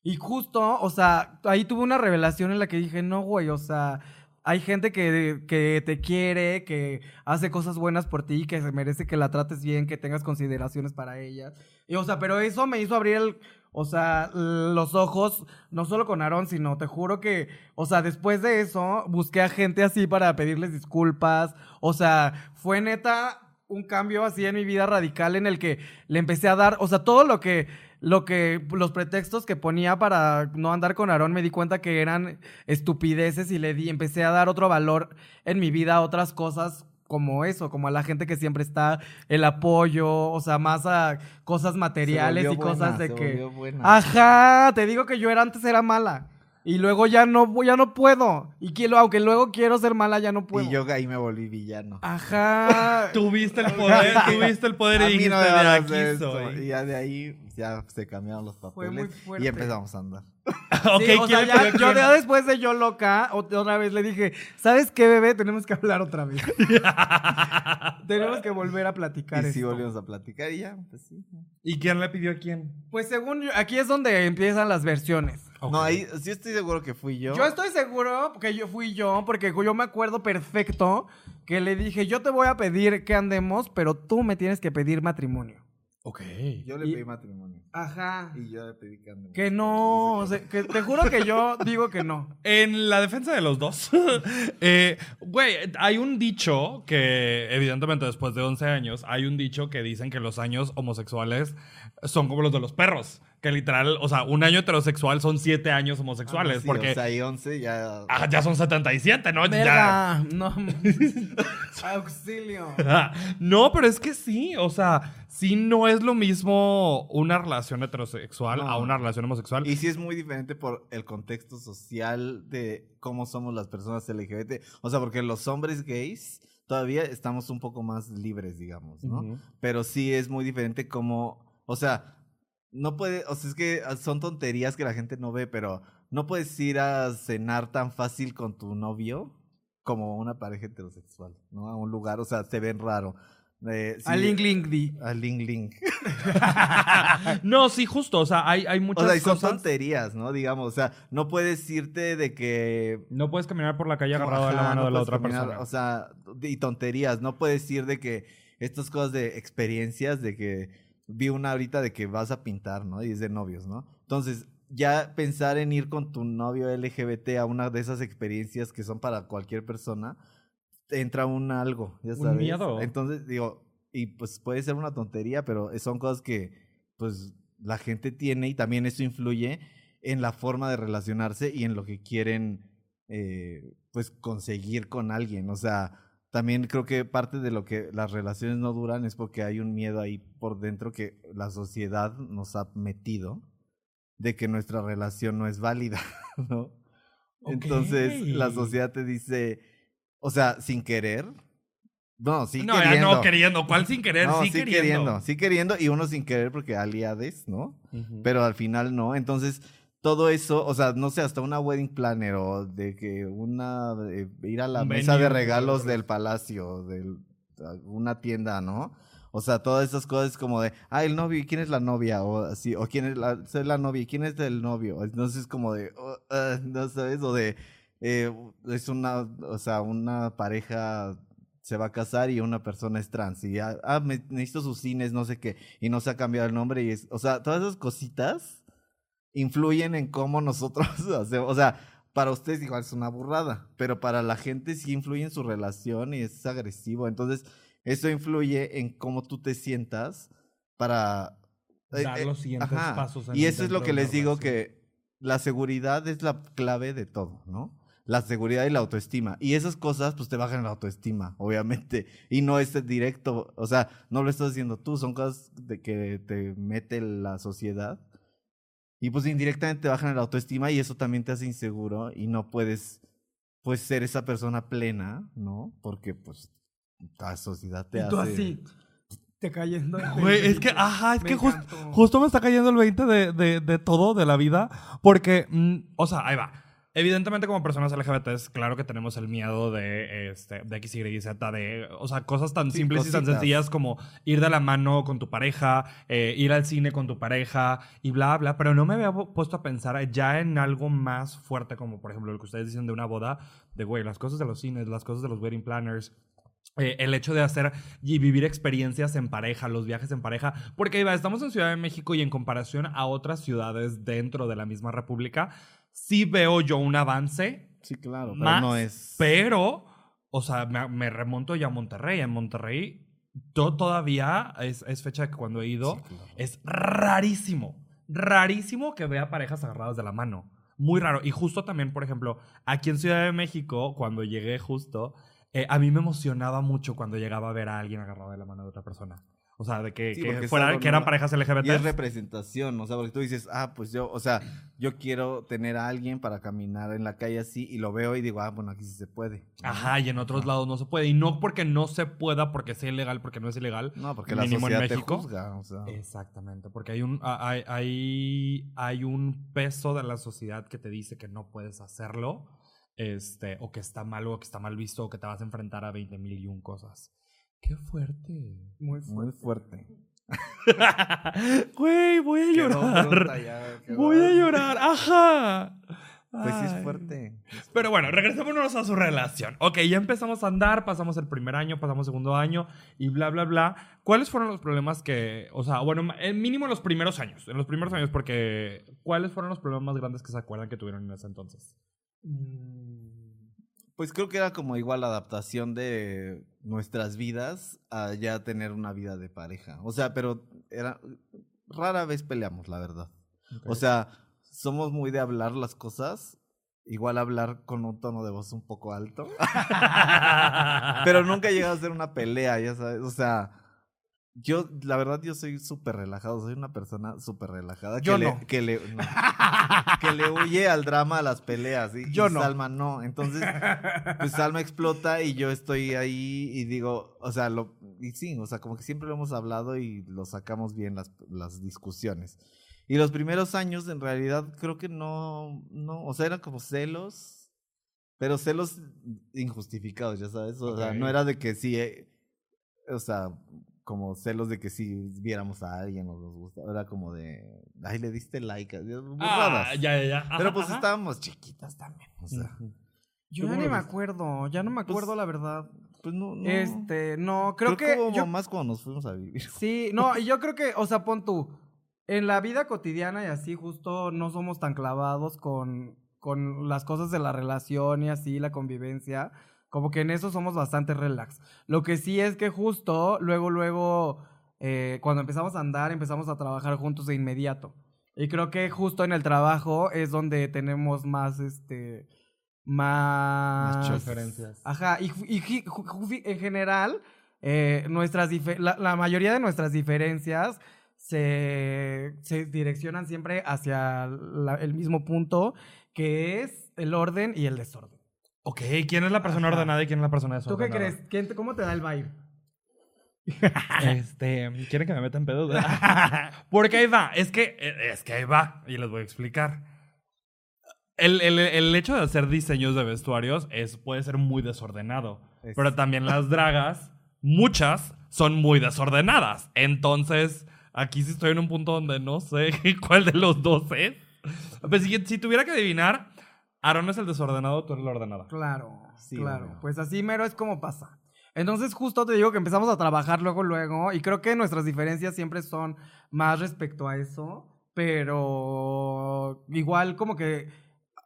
Y justo, o sea, ahí tuve una revelación en la que dije, no, güey, o sea, hay gente que, que te quiere, que hace cosas buenas por ti, que se merece que la trates bien, que tengas consideraciones para ella. Y, o sea, pero eso me hizo abrir el, o sea, los ojos, no solo con Aarón, sino te juro que, o sea, después de eso, busqué a gente así para pedirles disculpas. O sea, fue neta un cambio así en mi vida radical en el que le empecé a dar, o sea, todo lo que, lo que, los pretextos que ponía para no andar con Aarón, me di cuenta que eran estupideces y le di, empecé a dar otro valor en mi vida a otras cosas como eso, como a la gente que siempre está, el apoyo, o sea, más a cosas materiales y cosas de que... buena. Ajá, te digo que yo era antes era mala. Y luego ya no, ya no puedo. Y quiero, aunque luego quiero ser mala, ya no puedo. Y yo ahí me volví villano. Ajá. Tuviste el poder, tuviste el poder y dijiste no de aquí hacer esto". soy. Y ya de ahí ya se cambiaron los papeles. muy fuerte. y empezamos a andar. ok, Sí, o sea, ¿quién le ya- yo ya después de yo loca, ot- otra vez le dije, ¿sabes qué, bebé? Tenemos que hablar otra vez. Tenemos que volver a platicar y sí volvimos a platicar y ya, pues sí. ¿Y quién le pidió a quién? Pues según yo, aquí es donde empiezan las versiones. No, ahí sí estoy seguro que fui yo. Yo estoy seguro que yo fui yo, porque yo me acuerdo perfecto que le dije, yo te voy a pedir que andemos, pero tú me tienes que pedir matrimonio. Ok. Yo le y- pedí matrimonio. Ajá. Y yo le pedí que andemos. Que no, o sea, que te juro que yo digo que no. En la defensa de los dos, eh, güey, hay un dicho que, evidentemente, después de 11 años, hay un dicho que dicen que los años homosexuales son como los de los perros. Que literal, o sea, un año heterosexual son 7 años homosexuales. Ah, sí, porque O sea, y 11 ya. ah, ya son 77, ¿no? Ya. Verga, no. Auxilio. No, pero es que sí, o sea, sí no es lo mismo una relación heterosexual No. a una relación homosexual. Y sí es muy diferente por el contexto social de cómo somos las personas LGBT. O sea, porque los hombres gays todavía estamos un poco más libres, digamos, ¿no? Pero sí es muy diferente como, o sea, no puede, o sea, es que son tonterías que la gente no ve, pero no puedes ir a cenar tan fácil con tu novio como una pareja heterosexual, ¿no? A un lugar, o sea, se ven raro. Eh, sí, A Link Link Di. A Ling Ling. no, sí, justo, o sea, hay, hay muchas O sea, y son cosas. tonterías, ¿no? Digamos, o sea, no puedes irte de que No puedes caminar por la calle agarrado de la Ajá, mano no de la otra caminar, persona. O sea, y tonterías. No puedes ir de que estas cosas de experiencias, de que vi una ahorita de que vas a pintar, ¿no? Y es de novios, ¿no? Entonces, ya pensar en ir con tu novio LGBT a una de esas experiencias que son para cualquier persona, entra un algo, ya Un sabes. miedo. Entonces, digo, y pues puede ser una tontería, pero son cosas que, pues, la gente tiene y también eso influye en la forma de relacionarse y en lo que quieren, eh, pues, conseguir con alguien. O sea, también creo que parte de lo que las relaciones no duran es porque hay un miedo ahí por dentro que la sociedad nos ha metido de que nuestra relación no es válida, ¿no? Entonces, la sociedad te dice, o sea, sin querer. No, sí no, queriendo. no queriendo. ¿Cuál sin querer? No, sí, sí queriendo. Sí queriendo y uno sin querer porque aliades, ¿no? Ujú. Pero al final no. Entonces, todo eso, o sea, no sé, hasta una wedding planner o de que una, eh, ir a la mesa de regalos del palacio, de una tienda, ¿no? O sea, todas esas cosas como de, ah, el novio, ¿y quién es la novia? O así, o quién es la, soy la novia, ¿y quién es el novio? Entonces, como de, oh, ah, no sabes, o de, eh, es una, o sea, una pareja se va a casar y una persona es trans y ah, ah, me, necesito sus cines, no sé qué, y no se ha cambiado el nombre y es, o sea, todas esas cositas influyen en cómo nosotros hacemos, o sea, para ustedes igual es una burrada, pero para la gente sí influye en su relación y es agresivo, entonces eso influye en cómo tú te sientas para eh, Dar eh, los siguientes ajá. pasos en- Y eso es lo que les digo relación. que la seguridad es la clave de todo, ¿no? La seguridad y la autoestima. Y esas cosas, pues te bajan la autoestima, obviamente. Y no es directo, o sea, no lo estás haciendo tú, son cosas de que te mete la sociedad. Y pues indirectamente te bajan la autoestima y eso también te hace inseguro y no puedes, pues, ser esa persona plena, ¿no? Porque, pues, la sociedad te Y hace... tú así, te cayendo. el Güey, es que, ajá, es Me que jus- encantó. justo me está cayendo el 20 de, de, de todo, de la vida, porque, mm, o sea, ahí va. Evidentemente, como personas LGBTs, claro que tenemos el miedo de, este, de X, Y, Z, de, o sea, cosas tan Sí, simples y tan cositas. sencillas como ir de la mano con tu pareja, eh, ir al cine con tu pareja y bla, bla, pero no me había pu- puesto a pensar ya en algo más fuerte, como por ejemplo lo que ustedes dicen de una boda, de, güey, las cosas de los cines, las cosas de los wedding planners, eh, el hecho de hacer y vivir experiencias en pareja, los viajes en pareja, porque iba, estamos en Ciudad de México y en comparación a otras ciudades dentro de la misma república, sí veo yo un avance, Sí, claro, pero más, no es... pero, o sea, me, me remonto ya a Monterrey. En Monterrey to- todavía es, es fecha de que cuando he ido, Sí, claro. es rarísimo, rarísimo que vea parejas agarradas de la mano. Muy raro. Y justo también, por ejemplo, aquí en Ciudad de México, cuando llegué justo, eh, a mí me emocionaba mucho cuando llegaba a ver a alguien agarrado de la mano de otra persona. O sea, de que, Sí, que fuera- que eran parejas Y es LGBT. representación, o sea, porque tú dices, ah, pues yo, o sea, yo quiero tener a alguien para caminar en la calle así y lo veo y digo, ah, bueno, aquí sí se puede. Ajá, y en otros lados no se puede. Y no porque no se pueda, porque sea ilegal, porque no es ilegal. No, porque la Mínimo en sociedad te México. juzga, o sea. Exactamente, porque hay un, hay, hay, hay un peso de la sociedad que te dice que no puedes hacerlo, este, o que está mal, o que está mal visto, o que te vas a enfrentar a 20 mil y un cosas. ¡Qué fuerte! Muy Muy fuerte. Güey, voy a Quedó llorar. ya, Voy a llorar, ajá. Pues sí es fuerte. Pero bueno, regresémonos a su relación. Ok, ya empezamos a andar, pasamos el primer año, pasamos el segundo año y bla, bla, bla. ¿Cuáles fueron los problemas que, o sea, bueno, el mínimo en los primeros años, en los primeros años, porque ¿cuáles fueron los problemas más grandes que se acuerdan que tuvieron en ese entonces? Pues creo que era como igual la adaptación de nuestras vidas a ya tener una vida de pareja. O sea, pero era rara vez peleamos, la verdad. O sea, somos muy de hablar las cosas, igual hablar con un tono de voz un poco alto, pero nunca ha llegado a ser una pelea, ya sabes. O sea, yo, la verdad, yo soy súper relajado, soy una persona súper relajada. Yo que no. Le, que, le, no, que le huye al drama, a las peleas. Y, Yo y no. Salma no. Entonces, pues Salma explota y yo estoy ahí y digo, o sea, lo, y sí, o sea, como que siempre lo hemos hablado y lo sacamos bien las, las discusiones. Y los primeros años, en realidad, creo que no, no, o sea, eran como celos, pero celos injustificados, ya sabes, o sea, no era de que sí, eh, o sea, como celos de que si viéramos a alguien o nos gusta, era como de, ay, le diste like, burradas. Ah, ya, ya, ya. Ajá, Pero pues ajá. estábamos chiquitas también, o sea. Yo ¿Cómo ya ni me viste? acuerdo, ya no me Pues, acuerdo la verdad. pues no, no. Este, no, creo, que, hubo yo- más cuando nos fuimos a vivir. sí, no, y yo creo que, o sea, pon tú, en la vida cotidiana y así justo no somos tan clavados con, con las cosas de la relación y así, la convivencia, como que en eso somos bastante relax. Lo que sí es que justo luego, luego, eh, cuando empezamos a andar, empezamos a trabajar juntos de inmediato. Y creo que justo en el trabajo es donde tenemos más, este, más... Más. Diferencias. Ajá, y, en general, eh, nuestras la, la mayoría de nuestras diferencias se, se direccionan siempre hacia la- el mismo punto, que es el orden y el desorden. Ok, ¿quién es la persona Ajá. ordenada y quién es la persona ¿Tú qué desordenada? crees? ¿Quién ¿Cómo te da el vibe? Este, ¿quieren que me meta en pedos? Porque ahí va, es que, es que ahí va, y les voy a explicar. El, el- el hecho de hacer diseños de vestuarios es, puede ser muy desordenado, Es- pero también las dragas, muchas, son muy desordenadas. Entonces, aquí sí estoy en un punto donde no sé cuál de los dos es. Pues si, si tuviera que adivinar, Aaron es el desordenado, tú eres la ordenada. Claro, Sí, claro. Pues así mero es como pasa. Entonces justo te digo que empezamos a trabajar luego, luego, y creo que nuestras diferencias siempre son más respecto a eso, pero igual como que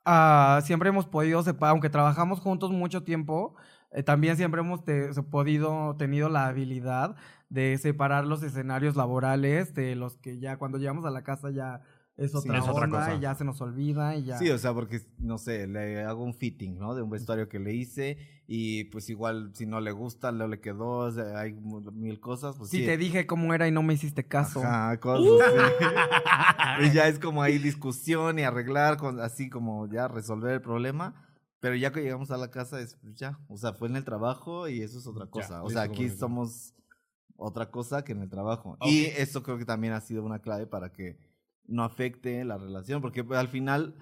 ah, siempre hemos podido, sepa- aunque trabajamos juntos mucho tiempo, eh, también siempre hemos te- podido, tenido la habilidad de separar los escenarios laborales de los que ya cuando llegamos a la casa ya es otra, es otra onda cosa. y ya se nos olvida y ya. Sí, o sea, porque, no sé, le hago un fitting, ¿no? De un vestuario que le hice y pues igual si no le gusta, no le quedó, o sea, hay mil cosas, pues Si sí. te dije cómo era y no me hiciste caso. Ajá, cosas así. y ya es como ahí discusión y arreglar, con, así como ya resolver el problema. Pero ya que llegamos a la casa, es pues, ya. O sea, fue en el trabajo y eso es otra cosa. o sea, aquí somos otra cosa que en el trabajo. Y eso creo que también ha sido una clave para que no afecte la relación. Porque pues, al final,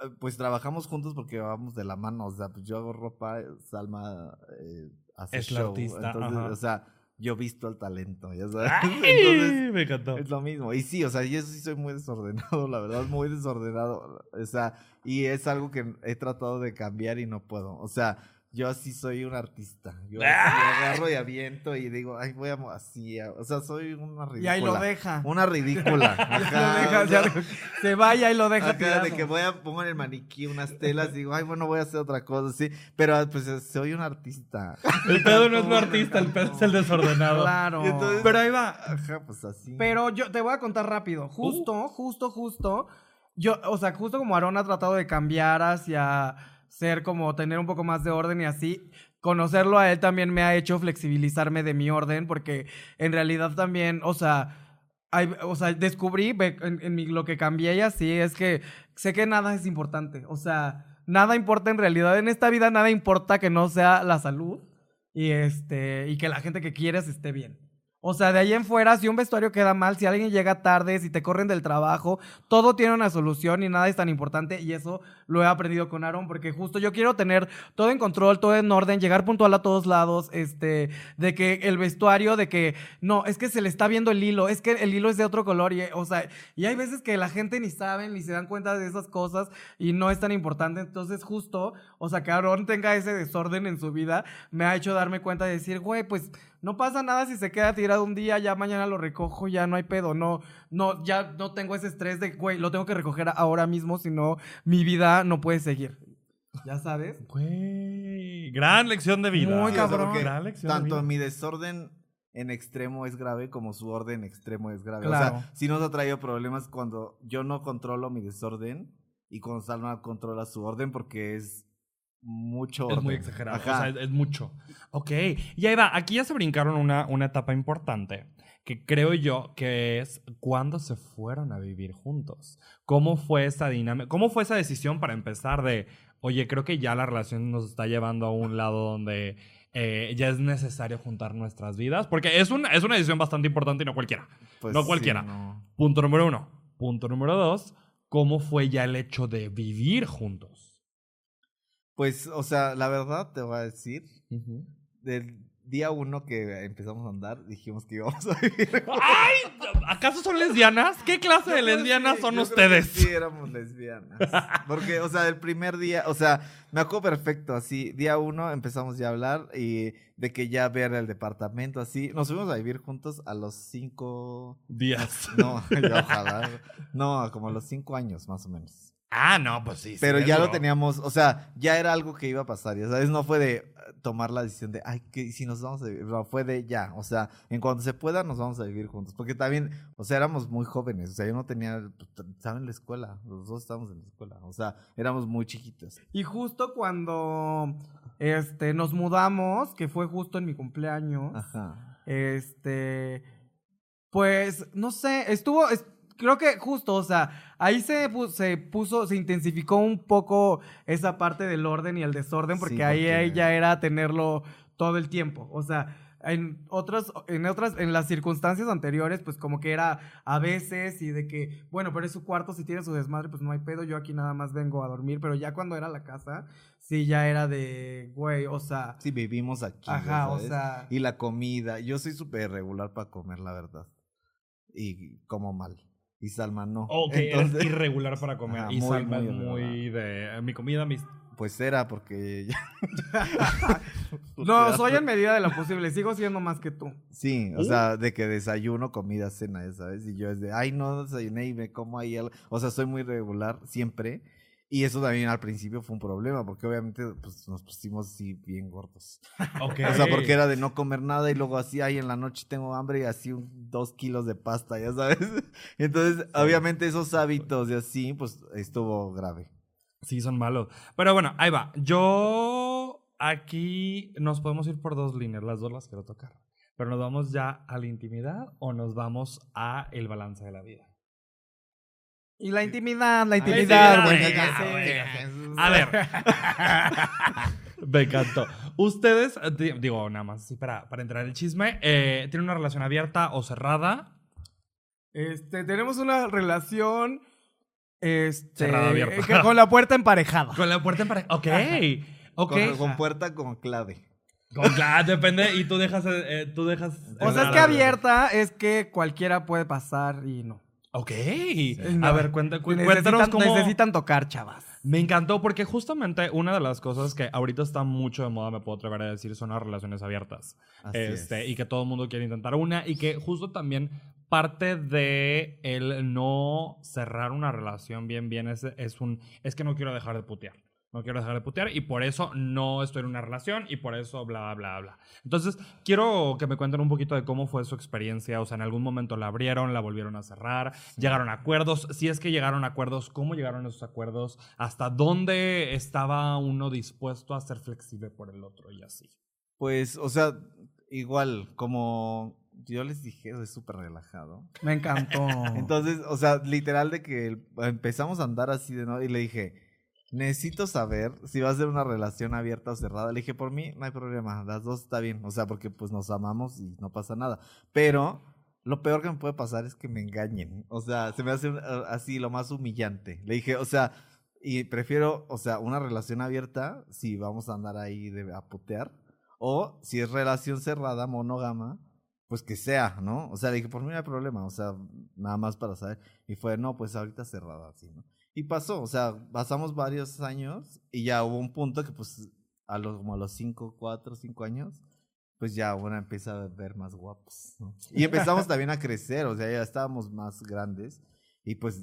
eh, pues trabajamos juntos porque vamos de la mano. O sea, pues yo hago ropa, Salma eh, hace Es la show. artista, Entonces, ajá. o sea, yo visto el talento, ya sabes. Ay, Entonces, me encantó. es lo mismo. Y sí, o sea, yo sí soy muy desordenado, la verdad, muy desordenado. O sea, y es algo que he tratado de cambiar y no puedo. O sea, yo así soy un artista. Yo ¡Ah! agarro y aviento y digo, ay, voy a así. O sea, soy una ridícula. Y ahí lo deja. Una ridícula. Ajá, lo deja, o sea, ya- se va y ahí lo deja Acá de que voy a pongo en el maniquí unas telas y digo, ay, bueno, voy a hacer otra cosa, sí. Pero pues soy un artista. El pedo no es un artista, el pedo es el desordenado. Claro. Entonces- Pero ahí va. Ajá, pues así. Pero yo te voy a contar rápido. Justo, justo, justo. Yo, o sea, justo como Aaron ha tratado de cambiar hacia ser como tener un poco más de orden y así. conocerlo a él también me ha hecho flexibilizarme de mi orden, porque en realidad también, o sea, hay- o sea descubrí en, en mi- lo que cambié y así es que sé que nada es importante. O sea, nada importa en realidad. En esta vida nada importa que no sea la salud y, este, y que la gente que quieres esté bien. O sea, de ahí en fuera, si un vestuario queda mal, si alguien llega tarde, si te corren del trabajo, todo tiene una solución y nada es tan importante. Y eso lo he aprendido con Aaron, porque justo yo quiero tener todo en control, todo en orden, llegar puntual a todos lados, este, de que el vestuario, de que no, es que se le está viendo el hilo, es que el hilo es de otro color, y, o sea, y hay veces que la gente ni saben ni se dan cuenta de esas cosas y no es tan importante. Entonces, justo, o sea, que Aaron tenga ese desorden en su vida, me ha hecho darme cuenta de decir, güey, pues no pasa nada si se queda tirado un día, ya mañana lo recojo, ya no hay pedo, no, no, ya no tengo ese estrés de, güey, lo tengo que recoger ahora mismo, si no, mi vida no puede seguir. ¿Ya sabes? Güey, gran lección de vida. Muy Sí, o sea, cabrón. Gran lección de tanto vida. mi desorden en extremo es grave como su orden extremo es grave. O Claro. sea, sí nos ha traído problemas cuando yo no controlo mi desorden y cuando Salma controla su orden porque es mucho Es orden. muy exagerado, Ajá. o sea, es, es mucho. Ok, y ahí va, aquí ya se brincaron una, una etapa importante, que creo yo que es cuando se fueron a vivir juntos. ¿Cómo fue esa dinámica? ¿Cómo fue esa decisión para empezar de, oye, creo que ya la relación nos está llevando a un lado donde eh, ya es necesario juntar nuestras vidas? Porque es, un, es una decisión bastante importante y no cualquiera. Pues no sí, cualquiera. no. Punto número uno. Punto número dos, ¿cómo fue ya el hecho de vivir juntos? Pues, o sea, la verdad te voy a decir, del día uno que empezamos a andar, dijimos que íbamos a vivir. ¡Ay! ¿Acaso son lesbianas? ¿Qué clase de Yo lesbianas son yo creo que ustedes? Sí, éramos lesbianas. Porque, o sea, el primer día, o sea, me acuerdo perfecto, así, día uno empezamos ya a hablar y de que ya ver el departamento, así. Nos fuimos a vivir juntos a los cinco. Días. No, ya ojalá. No, como a los cinco años, más o menos. Ah, no, pues sí. Pero ya lo teníamos, o sea, ya era algo que iba a pasar, ya sabes, no fue de eh, tomar la decisión de, ay, que si nos vamos a vivir, no, fue de ya, o sea, en cuanto se pueda nos vamos a vivir juntos, porque también, o sea, éramos muy jóvenes, o sea, yo no tenía, pues, estaba en la escuela, los dos estábamos en la escuela, o sea, éramos muy chiquitos. Y justo cuando este, nos mudamos, que fue justo en mi cumpleaños, Ajá. este, pues, no sé, estuvo, es- creo que justo, o sea, ahí se, se puso, se intensificó un poco esa parte del orden y el desorden, porque Sí, ahí, porque- ahí ya era tenerlo todo el tiempo, o sea... En otras, en otras, en las circunstancias anteriores, pues como que era a veces y de que, bueno, pero es su cuarto, si tiene su desmadre, pues no hay pedo, yo aquí nada más vengo a dormir, pero ya cuando era la casa, sí, ya era de, güey, o sea, Sí, vivimos aquí. ajá, o sea, Y la comida, yo soy súper regular para comer, la verdad, y como mal, y Salma no. Ok, Entonces, eres irregular para comer. Ajá, y muy, Salma muy es muy de. Mi comida, mis. pues era porque... No, soy en medida de lo posible. Sigo siendo más que tú. Sí, o Uh. sea, de que desayuno, comida, cena, ¿sabes? Y yo es de, ay, no desayuné y me como ahí algo. O sea, soy muy regular siempre. Y eso también al principio fue un problema, porque obviamente pues, nos pusimos así bien gordos. O sea, porque era de no comer nada y luego así, ay, en la noche tengo hambre y así un, dos kilos de pasta, ya sabes. Entonces, obviamente esos hábitos y así, pues estuvo grave. Sí, son malos. Pero bueno, ahí va. Yo. Aquí nos podemos ir por dos líneas. Las dos las quiero tocar. Pero nos vamos ya a la intimidad o nos vamos a el balance de la vida. Y la intimidad, la intimidad, intimidad, güey. A ver. Me encantó. Ustedes, di- digo, nada más así para, para entrar en el chisme, eh, ¿tienen una relación abierta o cerrada? Este, tenemos una relación. Este. Cerrada, abierta. que con la puerta emparejada. Con la puerta en pareja. Ok. Ok. Con, con puerta con clave. Con- claro, depende. Y tú dejas. eh, tú dejas O sea, es que abierta es que cualquiera puede pasar y no. Ok. A ver, cuenta, cu- Necesitan, cuéntanos cómo. necesitan tocar, chavas. Me encantó porque justamente una de las cosas que ahorita está mucho de moda, me puedo atrever a decir, son las relaciones abiertas. Así este, es. Y que todo el mundo quiere intentar una y que justo también parte de el no cerrar una relación bien bien es, es un es que no quiero dejar de putear. No quiero dejar de putear y por eso no estoy en una relación y por eso bla, bla, bla. Entonces, quiero que me cuenten un poquito de cómo fue su experiencia. O sea, en algún momento la abrieron, la volvieron a cerrar, llegaron a acuerdos. Si es que llegaron a acuerdos, ¿cómo llegaron a esos acuerdos? ¿Hasta dónde estaba uno dispuesto a ser flexible por el otro y así? Pues, o sea, igual, como yo les dije, es súper relajado. Me encantó. Entonces, o sea, literal de que empezamos a andar así de nuevo y le dije, necesito saber si va a ser una relación abierta o cerrada. Le dije, por mí no hay problema, las dos está bien, o sea, porque pues nos amamos y no pasa nada. Pero lo peor que me puede pasar es que me engañen. O sea, se me hace así lo más humillante. Le dije, o sea, y prefiero, o sea, una relación abierta si vamos a andar ahí de, a putear. O si es relación cerrada, monógama, pues que sea, ¿no? O sea, le dije, por mí no hay problema, o sea, nada más para saber. Y fue, no, pues ahorita cerrada, así, ¿no? Y pasó, o sea, pasamos varios años y ya hubo un punto que pues a los, como a los 5, 4, 5 años, pues ya una empieza a ver más guapos, ¿no? Y empezamos también a crecer, o sea, ya estábamos más grandes y pues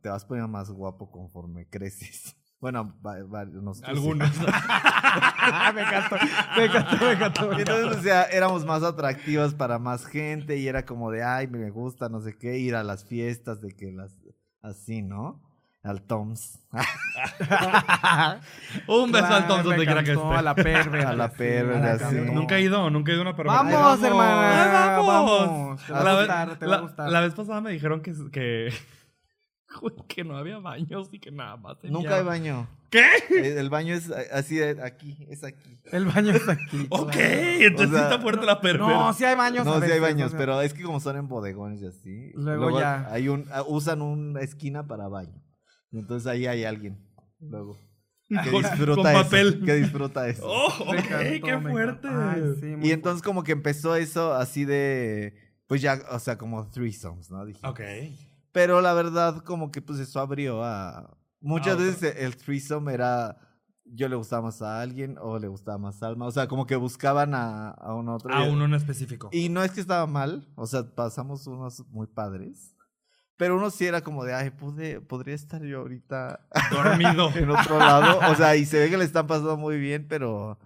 te vas poniendo más guapo conforme creces. Bueno, nosotros sí. Algunos. me encantó, me encantó, me encantó. me Y encantó. entonces, o sea, éramos más atractivas para más gente y era como de, ay, me gusta, no sé qué, ir a las fiestas, de que las, así, ¿no? Al Toms. Un beso al Claro, Tom donde quiera que esté. A la perverde. A la así. encantó. Nunca he ido, nunca he ido a una perversa. Vamos, vamos. hermana. ¡Ay, vamos! vamos. Te va la, a vez- gustar, te va a gustar. la vez pasada me dijeron que, que, que no había baños y que nada más. tenía- Nunca hay baño. ¿Qué? Eh, El baño es así, aquí, es aquí. El baño está aquí. Ok, claro. entonces O sea, sí está fuerte la perversa. No, sí hay baños. No, sí hay veces, baños, o sea. pero es que como son en bodegones y así. Luego ya. Hay un, usan una esquina para baño. Entonces ahí hay alguien. Luego. Que Con- disfruta con eso. papel. Que disfruta eso. Oh, ok, Me encantó, qué fuerte. Ay, sí, Y entonces como que empezó eso así de, pues ya, o sea, como threesomes, ¿no? Dije. Ok. Pero la verdad como que pues eso abrió a... Muchas Ah, veces el threesome era, yo le gustaba más a alguien o le gustaba más a Alma. O sea, como que buscaban a, a un otro. A uno en específico. Y no es que estaba mal, o sea, pasamos unos muy padres. Pero uno sí era como de, ay, pude, podría estar yo ahorita Dormido. en otro lado. O sea, y se ve que le están pasando muy bien, pero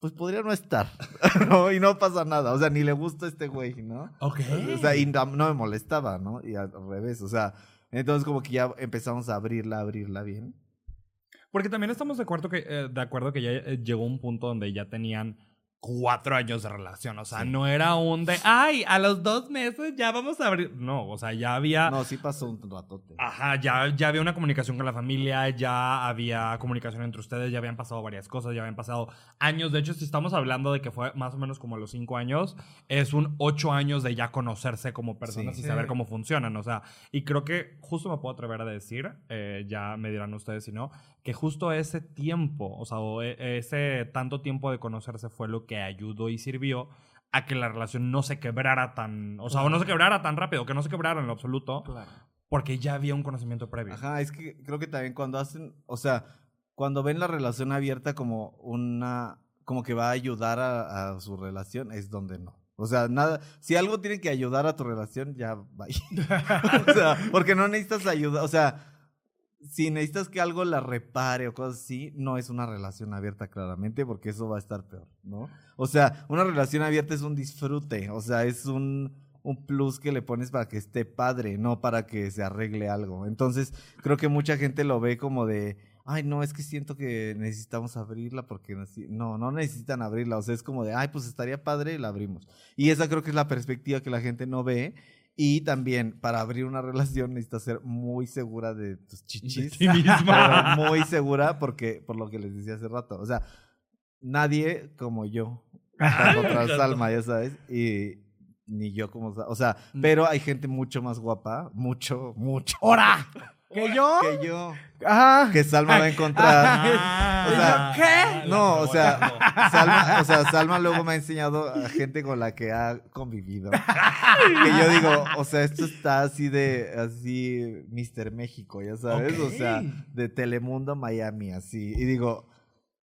pues podría no estar. ¿no? Y no pasa nada. O sea, ni le gusta este güey, ¿no? Ok. O sea, y no no me molestaba, ¿no? Y al revés, o sea, entonces como que ya empezamos a abrirla, abrirla bien. Porque también estamos de acuerdo que, eh, de acuerdo que ya eh, llegó un punto donde ya tenían cuatro años de relación. O sea, Sí. no era un de, ay, a los dos meses ya vamos a abrir. No, o sea, ya había. No, sí pasó un ratote. Ajá, ya, ya había una comunicación con la familia, ya había comunicación entre ustedes, ya habían pasado varias cosas, ya habían pasado años. De hecho, si estamos hablando de que fue más o menos como a los cinco años, es un ocho años de ya conocerse como personas Sí. y Sí. saber cómo funcionan. O sea, y creo que justo me puedo atrever a decir, eh, ya me dirán ustedes si no, que justo ese tiempo, o sea, o e- ese tanto tiempo de conocerse fue lo que ayudó y sirvió a que la relación no se quebrara tan, o sea, o no se quebrara tan rápido, que no se quebrara en lo absoluto, Claro. porque ya había un conocimiento previo. Ajá, es que creo que también cuando hacen, o sea, cuando ven la relación abierta como una, como que va a ayudar a, a su relación, es donde no. O sea, nada, si algo tiene que ayudar a tu relación, ya vaya. o sea, porque no necesitas ayuda, o sea, si necesitas que algo la repare o cosas así, no es una relación abierta claramente, porque eso va a estar peor, ¿no? O sea, una relación abierta es un disfrute, o sea, es un, un plus que le pones para que esté padre, no para que se arregle algo. Entonces, creo que mucha gente lo ve como de, ay, no, es que siento que necesitamos abrirla porque así-". no, no necesitan abrirla, o sea, es como de, ay, pues estaría padre la abrimos. Y esa creo que es la perspectiva que la gente no ve. Y también para abrir una relación necesitas ser muy segura de tus chichis. De ti misma. Pero muy segura porque, por lo que les decía hace rato. O sea, nadie como yo. Exacto. Salma, ya sabes. Y ni yo como... O sea, pero hay gente mucho más guapa. Mucho, mucho. ¡Hora! ¿Que yo? Que yo. Ajá. Que Salma va a encontrar. Ah, O sea, ¿qué? No, o sea, Salma, o sea, Salma luego me ha enseñado a gente con la que ha convivido. que yo digo, o sea, esto está así de, así, Mr. México, ya sabes, o sea, de Telemundo Miami, así. Y digo,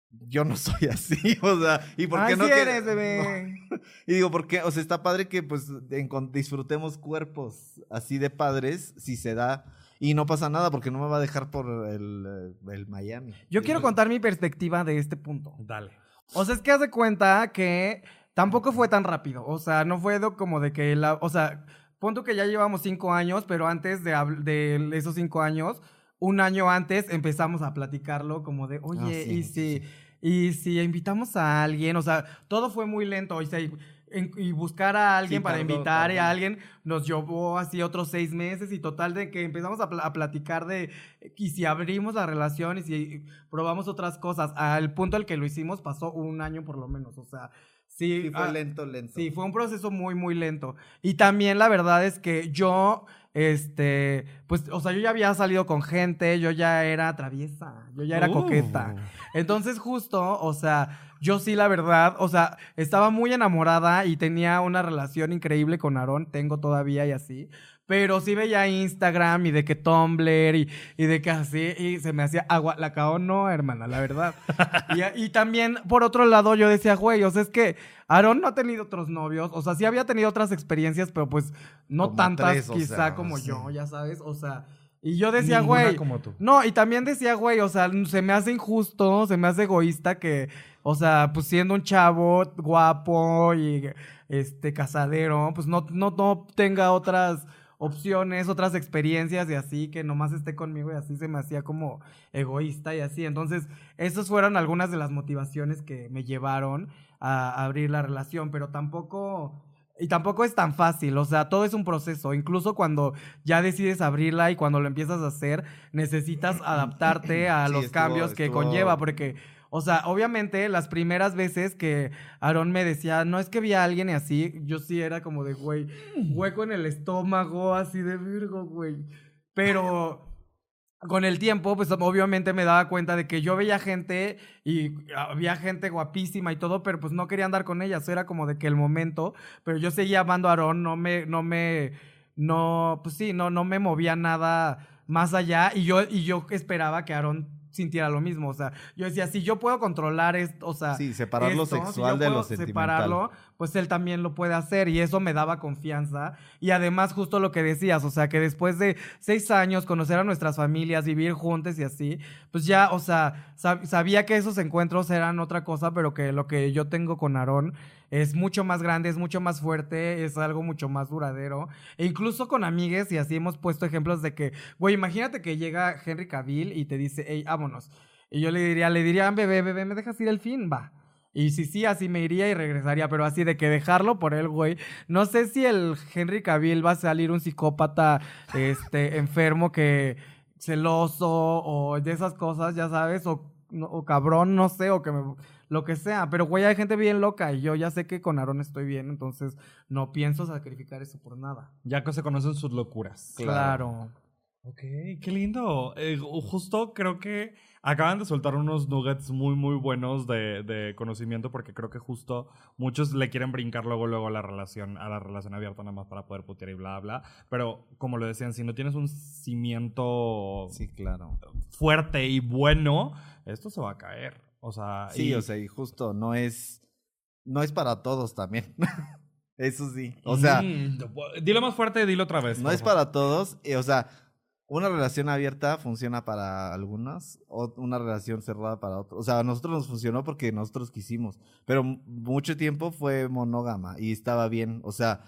yo no soy así, o sea, ¿y por qué Ay, no? sí que- eres, bebé. y digo, ¿por qué? O sea, está padre que pues encon- disfrutemos cuerpos así de padres, si se da. Y no pasa nada porque no me va a dejar por el, eh, el Miami. Yo quiero contar mi perspectiva de este punto. Dale. O sea, es que haz de cuenta que tampoco fue tan rápido. O sea, no fue como de que la. O sea, punto que ya llevamos cinco años, pero antes de, de esos cinco años, un año antes empezamos a platicarlo como de, oye, Ah, sí, y sí, si. sí. Y si invitamos a alguien, o sea, todo fue muy lento. Y, se- en- y buscar a alguien Sí, para tardó, invitar a tardó. alguien nos llevó así otros seis meses y total de que empezamos a, a platicar de y si abrimos la relación y si probamos otras cosas. Al punto al que lo hicimos pasó un año por lo menos, o sea, sí. Sí, fue ah, lento, lento. Sí, fue un proceso muy, muy lento. Y también la verdad es que yo, este, pues, o sea, yo ya había salido con gente, yo ya era traviesa, yo ya era Uh. coqueta. Entonces, justo, o sea, yo sí, la verdad, o sea, estaba muy enamorada y tenía una relación increíble con Aarón, tengo todavía y así. Pero sí veía Instagram y de que Tumblr y, y de que así, y se me hacía agua. La cao no, hermana, la verdad. y, y también, por otro lado, yo decía, güey, o sea, es que Aarón no ha tenido otros novios, o sea, sí había tenido otras experiencias, pero pues no Como tantas tres, quizá sea, como sí. yo, ya sabes, o sea. Y yo decía, güey, no, y también decía, güey, o sea, se me hace injusto, se me hace egoísta que, o sea, pues siendo un chavo guapo y este casadero, pues no, no, no tenga otras opciones, otras experiencias y así, que nomás esté conmigo y así se me hacía como egoísta y así. Entonces, esas fueron algunas de las motivaciones que me llevaron a abrir la relación, pero tampoco... Y tampoco es tan fácil, o sea, todo es un proceso. Incluso cuando ya decides abrirla y cuando lo empiezas a hacer, necesitas adaptarte a Sí, los estuvo- cambios que conlleva, porque, o sea, obviamente las primeras veces que Aarón me decía, no es que vi a alguien y así, yo sí era como de, güey, hueco en el estómago, así de virgo, güey. Pero con el tiempo, pues obviamente me daba cuenta de que yo veía gente y había gente guapísima y todo, pero pues no quería andar con ellas. Era como de que el momento, pero yo seguía amando a Aarón, no me, no me, no, pues sí, no, no me movía nada más allá y yo, y yo esperaba que Aarón sintiera lo mismo. O sea, yo decía, si yo puedo controlar esto, o sea, Sí, separar lo esto, si sexual yo de lo sentimental. separarlo, pues él también lo puede hacer y eso me daba confianza. Y además justo lo que decías, o sea, que después de seis años conocer a nuestras familias, vivir juntos y así, pues ya, o sea, sab- sabía que esos encuentros eran otra cosa, pero que lo que yo tengo con Aarón es mucho más grande, es mucho más fuerte, es algo mucho más duradero. E incluso con amigues, y así hemos puesto ejemplos de que, güey, imagínate que llega Henry Cavill y te dice, hey, vámonos. Y yo le diría, le diría, bebé, bebé, ¿me dejas ir el fin? Va. Y si sí, así me iría y regresaría, pero así de que dejarlo por él, güey. No sé si el Henry Cavill va a salir un psicópata, este, enfermo que celoso o de esas cosas, ya sabes, o, o cabrón, no sé, o que me, lo que sea. Pero, güey, hay gente bien loca y yo ya sé que con Aaron estoy bien, entonces no pienso sacrificar eso por nada. Ya que se conocen sus locuras. Claro. Ok, qué lindo. Eh, justo creo que acaban de soltar unos nuggets muy, muy buenos de, de conocimiento porque creo que justo muchos le quieren brincar luego, luego a la relación, a la relación abierta nada más para poder putear y bla, bla. Pero como lo decían, si no tienes un cimiento Sí, claro. fuerte y bueno, esto se va a caer. O sea, Sí, y- o sea, y justo no es no es para todos también. Eso sí. O sea, Mm, dilo más fuerte, dilo otra vez. no es favor. para todos, o sea, una relación abierta funciona para algunas, o una relación cerrada para otros. O sea, a nosotros nos funcionó porque nosotros quisimos, pero mucho tiempo fue monógama y estaba bien, o sea,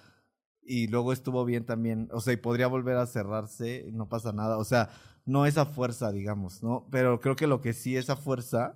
y luego estuvo bien también, o sea, y podría volver a cerrarse, no pasa nada, o sea, no esa fuerza, digamos, ¿no? Pero creo que lo que sí es a fuerza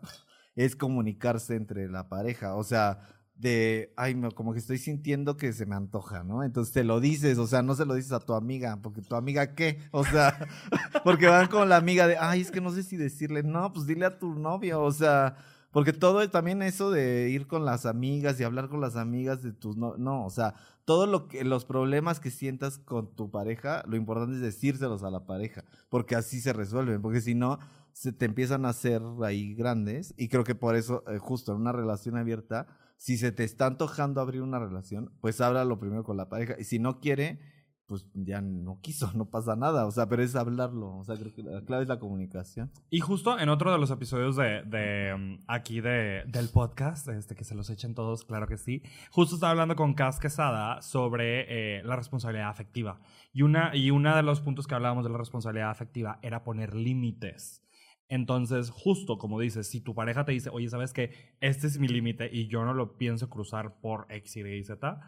es comunicarse entre la pareja, o sea, de, ay, como que estoy sintiendo que se me antoja, ¿no? Entonces te lo dices, o sea, no se lo dices a tu amiga, porque tu amiga, ¿qué? O sea, porque van con la amiga de, ay, es que no sé si decirle, no, pues dile a tu novio, o sea, porque todo también eso de ir con las amigas y hablar con las amigas de tus, no, no, o sea, todo lo que, los problemas que sientas con tu pareja, lo importante es decírselos a la pareja, porque así se resuelven, porque si no, se te empiezan a hacer ahí grandes, y creo que por eso, eh, justo en una relación abierta, si se te está antojando abrir una relación, pues háblalo primero con la pareja. Y si no quiere, pues ya no quiso, no pasa nada. O sea, pero es hablarlo. O sea, creo que la clave es la comunicación. Y justo en otro de los episodios de, de, um, aquí de, del podcast, este, que se los echen todos, claro que sí, justo estaba hablando con Cas Quesada sobre eh, la responsabilidad afectiva. Y una, y uno de los puntos que hablábamos de la responsabilidad afectiva era poner límites. Entonces, justo como dices, si tu pareja te dice, oye, ¿sabes qué? Este es mi límite y yo no lo pienso cruzar por X, Y, y Z,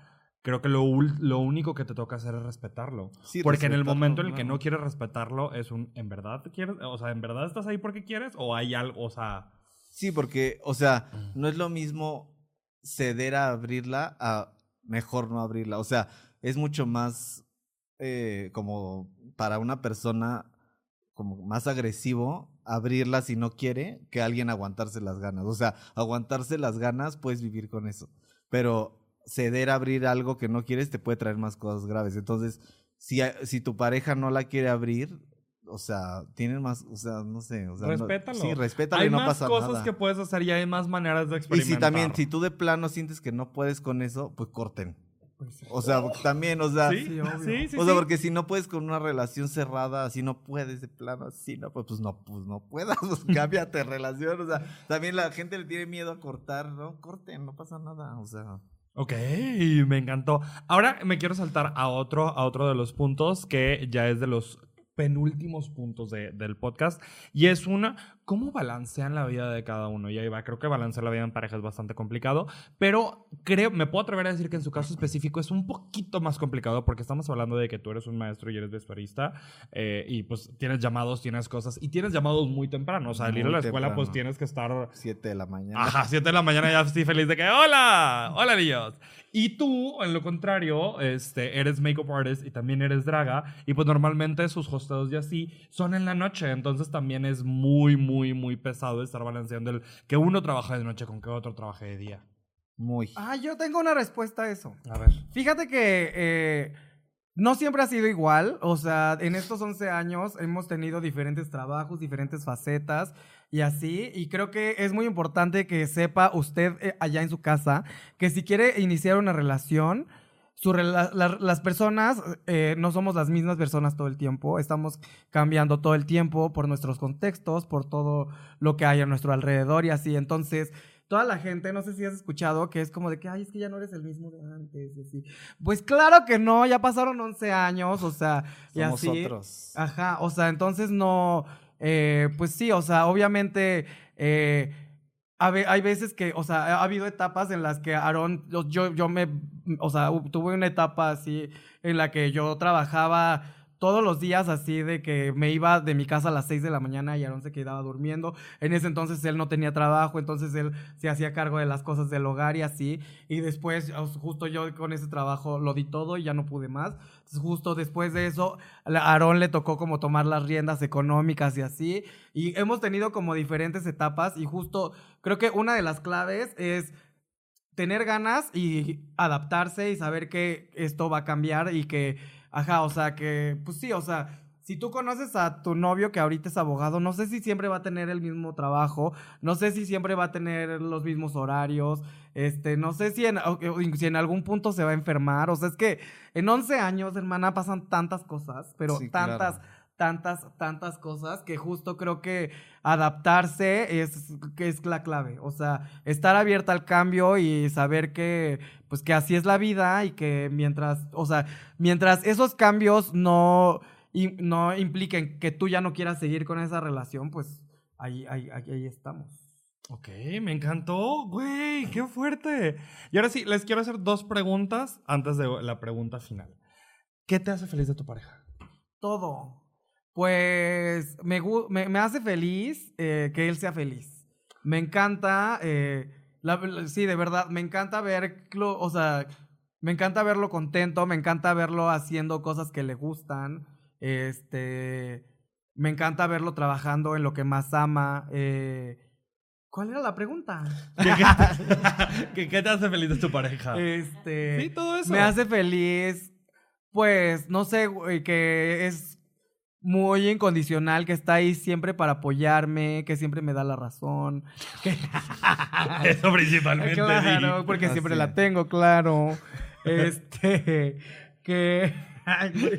creo que lo, lo único que te toca hacer es respetarlo. Sí, porque en el momento en el que no quieres respetarlo, es un, ¿en verdad te quieres? O sea, ¿en verdad estás ahí porque quieres? ¿O hay algo, o sea... Sí, porque, o sea, no es lo mismo ceder a abrirla a mejor no abrirla. O sea, es mucho más eh, como para una persona como más agresivo abrirla si no quiere que alguien aguantarse las ganas. O sea, aguantarse las ganas puedes vivir con eso. Pero ceder a abrir algo que no quieres te puede traer más cosas graves. Entonces, si, si tu pareja no la quiere abrir, o sea, tienen más, o sea, no sé. O sea, no- Respétalo. sí, respétalo hay y no más pasa cosas nada. que puedes hacer y hay más maneras de Y experimentar. si también, si tú de plano sientes que no puedes con eso, pues corten. Pues sí. O sea, también, o sea, Sí, Sí, obvio. sí, sí, o sea, sí. porque si no puedes con una relación cerrada, así no puedes de plano, así no, pues, pues no, pues no puedas, pues cámbiate de relación, o sea, también la gente le tiene miedo a cortar, ¿no? Corten, no pasa nada, o sea. Ok, me encantó. Ahora me quiero saltar a otro, a otro de los puntos que ya es de los penúltimos puntos de- del podcast y es una cómo balancean la vida de cada uno y ahí va creo que balancear la vida en pareja es bastante complicado pero creo me puedo atrever a decir que en su caso específico es un poquito más complicado porque estamos hablando de que tú eres un maestro y eres vestuarista eh, y pues tienes llamados tienes cosas y tienes llamados muy temprano o sea al ir a la escuela pues tienes que estar Siete de la mañana. Ajá, 7 de la mañana ya estoy feliz de que ¡Hola! ¡Hola, niños! Y tú, en lo contrario, este, eres makeup artist y también eres draga. Y pues normalmente sus hosteos y así son en la noche. Entonces también es muy, muy, muy pesado estar balanceando el que uno trabaja de noche con que otro trabaje de día. Muy. Ah, yo tengo una respuesta a eso. A ver. Fíjate que eh, no siempre ha sido igual. O sea, en estos 11 años hemos tenido diferentes trabajos, diferentes facetas y así. Y creo que es muy importante que sepa usted eh, allá en su casa que si quiere iniciar una relación, su rela- la- las personas eh, no somos las mismas personas todo el tiempo. Estamos cambiando todo el tiempo por nuestros contextos, por todo lo que hay a nuestro alrededor y así. Entonces, toda la gente, no sé si has escuchado, que es como de que, ay, es que ya no eres el mismo de antes. Y así. Pues claro que no, ya pasaron 11 años, o sea, y Somos así. otros. Ajá, o sea, entonces no, eh, pues sí, o sea, obviamente eh, hay veces que, o sea, ha habido etapas en las que Aarón, yo, yo, me, o sea, tuve una etapa así en la que yo trabajaba todos los días así de que me iba de mi casa a las 6 de la mañana y Aarón se quedaba durmiendo. En ese entonces él no tenía trabajo, entonces él se hacía cargo de las cosas del hogar y así. Y después, justo yo con ese trabajo lo di todo y ya no pude más. Justo después de eso, Aarón le tocó como tomar las riendas económicas y así. Y hemos tenido como diferentes etapas y justo creo que una de las claves es tener ganas y adaptarse y saber que esto va a cambiar y que, ajá, o sea, que, pues sí, o sea, si tú conoces a tu novio que ahorita es abogado, no sé si siempre va a tener el mismo trabajo, no sé si siempre va a tener los mismos horarios, este, no sé si en, si en algún punto se va a enfermar, o sea, es que en 11 años, hermana, pasan tantas cosas, pero Sí, tantas, claro. tantas, tantas cosas que justo creo que adaptarse es, es la clave. O sea, estar abierta al cambio y saber que, pues que así es la vida y que mientras, o sea, mientras esos cambios no, no impliquen que tú ya no quieras seguir con esa relación, pues ahí, ahí, ahí, ahí estamos. Ok, me encantó, güey, qué fuerte. Y ahora sí, les quiero hacer dos preguntas antes de la pregunta final. ¿Qué te hace feliz de tu pareja? Todo. Pues me, me, me hace feliz eh, que él sea feliz. Me encanta, eh, la- la- sí, de verdad, me encanta verlo, o sea, me encanta verlo contento, me encanta verlo haciendo cosas que le gustan, este, me encanta verlo trabajando en lo que más ama. eh, ¿Cuál era la pregunta? ¿Qué, qué- te hace feliz de tu pareja? Este, sí, todo eso. me hace feliz, pues, no sé, güey, que es muy incondicional, que está ahí siempre para apoyarme, que siempre me da la razón. Que... Eso principalmente. claro, sí. porque siempre la tengo, claro. Este, que...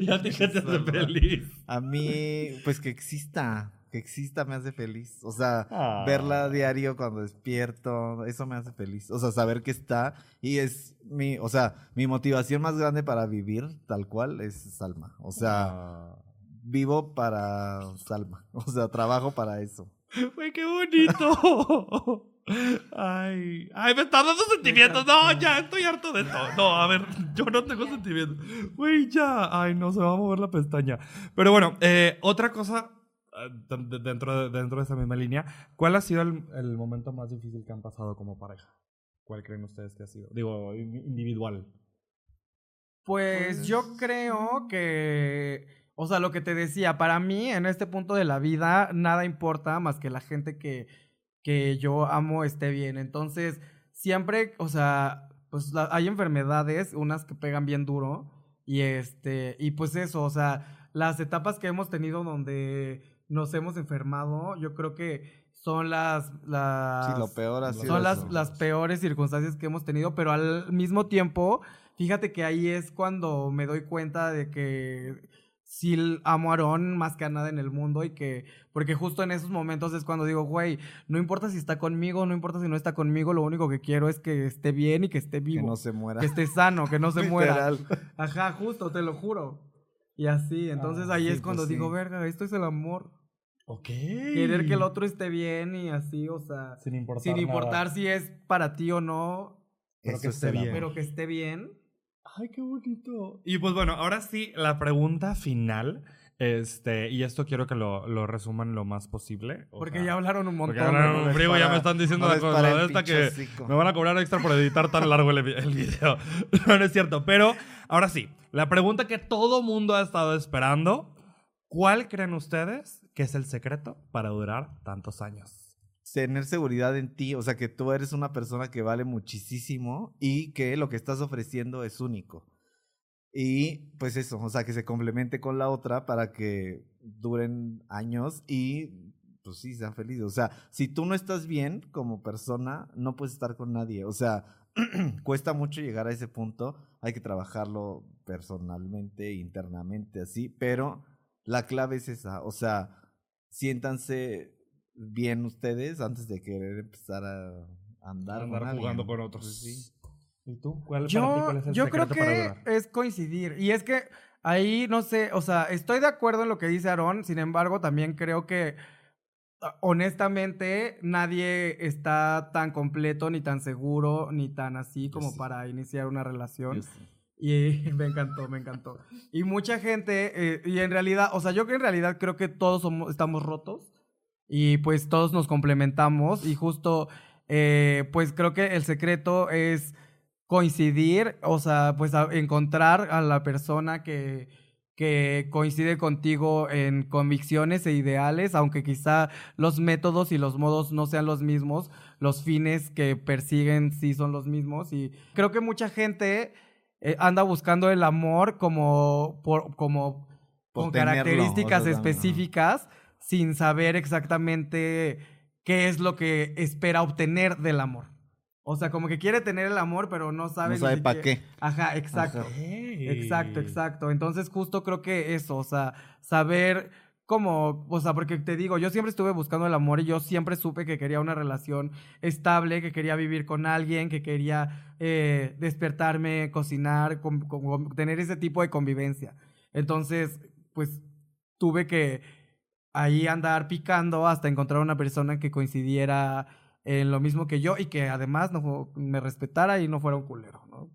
¿Y a ti qué te hace feliz? A mí, pues que exista, que exista me hace feliz. O sea, Ah. verla a diario cuando despierto, eso me hace feliz. O sea, saber que está y es mi, o sea, mi motivación más grande para vivir tal cual es Salma. O sea, Ah. Vivo para Salma. O sea, trabajo para eso. Güey, qué bonito. Ay, ay, me está dando sentimientos. No, ya estoy harto de esto. No, a ver, yo no tengo sentimientos. Güey, ya. Ay, no, se va a mover la pestaña. Pero bueno, eh, otra cosa eh, de- de- dentro de, dentro de esa misma línea. ¿Cuál ha sido el, el momento más difícil que han pasado como pareja? ¿Cuál creen ustedes que ha sido? Digo, in- individual. Pues yo creo que, o sea, lo que te decía, para mí en este punto de la vida nada importa más que la gente que, que yo amo esté bien. Entonces, siempre, o sea, pues la- hay enfermedades, unas que pegan bien duro y este, y pues eso, o sea, las etapas que hemos tenido donde nos hemos enfermado, yo creo que son las, las Sí, lo peor ha sido son las, las peores circunstancias que hemos tenido, pero al mismo tiempo, fíjate que ahí es cuando me doy cuenta de que sí amo a Aarón más que a nada en el mundo y que, porque justo en esos momentos es cuando digo, güey, no importa si está conmigo, no importa si no está conmigo, lo único que quiero es que esté bien y que esté vivo, Que no se muera. que esté sano, que no se muera. Ajá, justo, te lo juro. Y así, entonces Ah, ahí sí, es cuando pues digo, sí. verga, esto es el amor. Ok. Querer que el otro esté bien y así, o sea, Sin importar. sin importar nada. si es para ti o no, Pero Eso que es esté bien. pero que esté bien. Ay, qué bonito. Y pues bueno, ahora sí, la pregunta final. Este, y esto quiero que lo, lo resuman lo más posible. o Porque sea, ya hablaron un montón. Porque hablaron un frigo, ya me están diciendo no la cosa esta que me van a cobrar extra por editar tan largo el, el video. No, no es cierto. Pero ahora sí, la pregunta que todo mundo ha estado esperando. ¿Cuál creen ustedes que es el secreto para durar tantos años? Tener seguridad en ti, o sea, que tú eres una persona que vale muchísimo y que lo que estás ofreciendo es único. Y pues eso, o sea, que se complemente con la otra para que duren años y pues sí, sean felices. O sea, si tú no estás bien como persona, no puedes estar con nadie. O sea, cuesta mucho llegar a ese punto, hay que trabajarlo personalmente, internamente, así, pero la clave es esa, o sea, siéntanse bien ustedes antes de querer empezar a andar, Andar con alguien. jugando con otros. Pues sí. ¿Y tú? ¿Cuál, para ti, Yo, cuál es el yo creo secreto para que es coincidir. Y es que ahí, no sé, o sea, estoy de acuerdo en lo que dice Aarón, sin embargo, también creo que ah, honestamente nadie está tan completo, ni tan seguro, ni tan así Yo como sí. para iniciar una relación. Yo sí. Y me encantó, me encantó. Y mucha gente, eh, y en realidad, o sea, yo que en realidad creo que todos somos, estamos rotos y pues todos nos complementamos y justo, eh, pues creo que el secreto es coincidir, o sea, pues a- encontrar a la persona que, que coincide contigo en convicciones e ideales, aunque quizá los métodos y los modos no sean los mismos, los fines que persiguen sí son los mismos y creo que mucha gente eh, anda buscando el amor como por, como Por con tenerlo, características también, ajá. Sin saber exactamente qué es lo que espera obtener del amor. O sea, como que quiere tener el amor, pero no sabe No sabe para qué. Ajá, exacto. Ajá. Exacto, exacto. Entonces, justo creo que eso, o sea, saber cómo, o sea, porque te digo, yo siempre estuve buscando el amor y yo siempre supe que quería una relación estable, que quería vivir con alguien, que quería eh, despertarme, cocinar, con- con- tener ese tipo de convivencia. Entonces, pues tuve que ahí andar picando hasta encontrar una persona que coincidiera en lo mismo que yo y que además no me respetara y no fuera un culero, ¿no?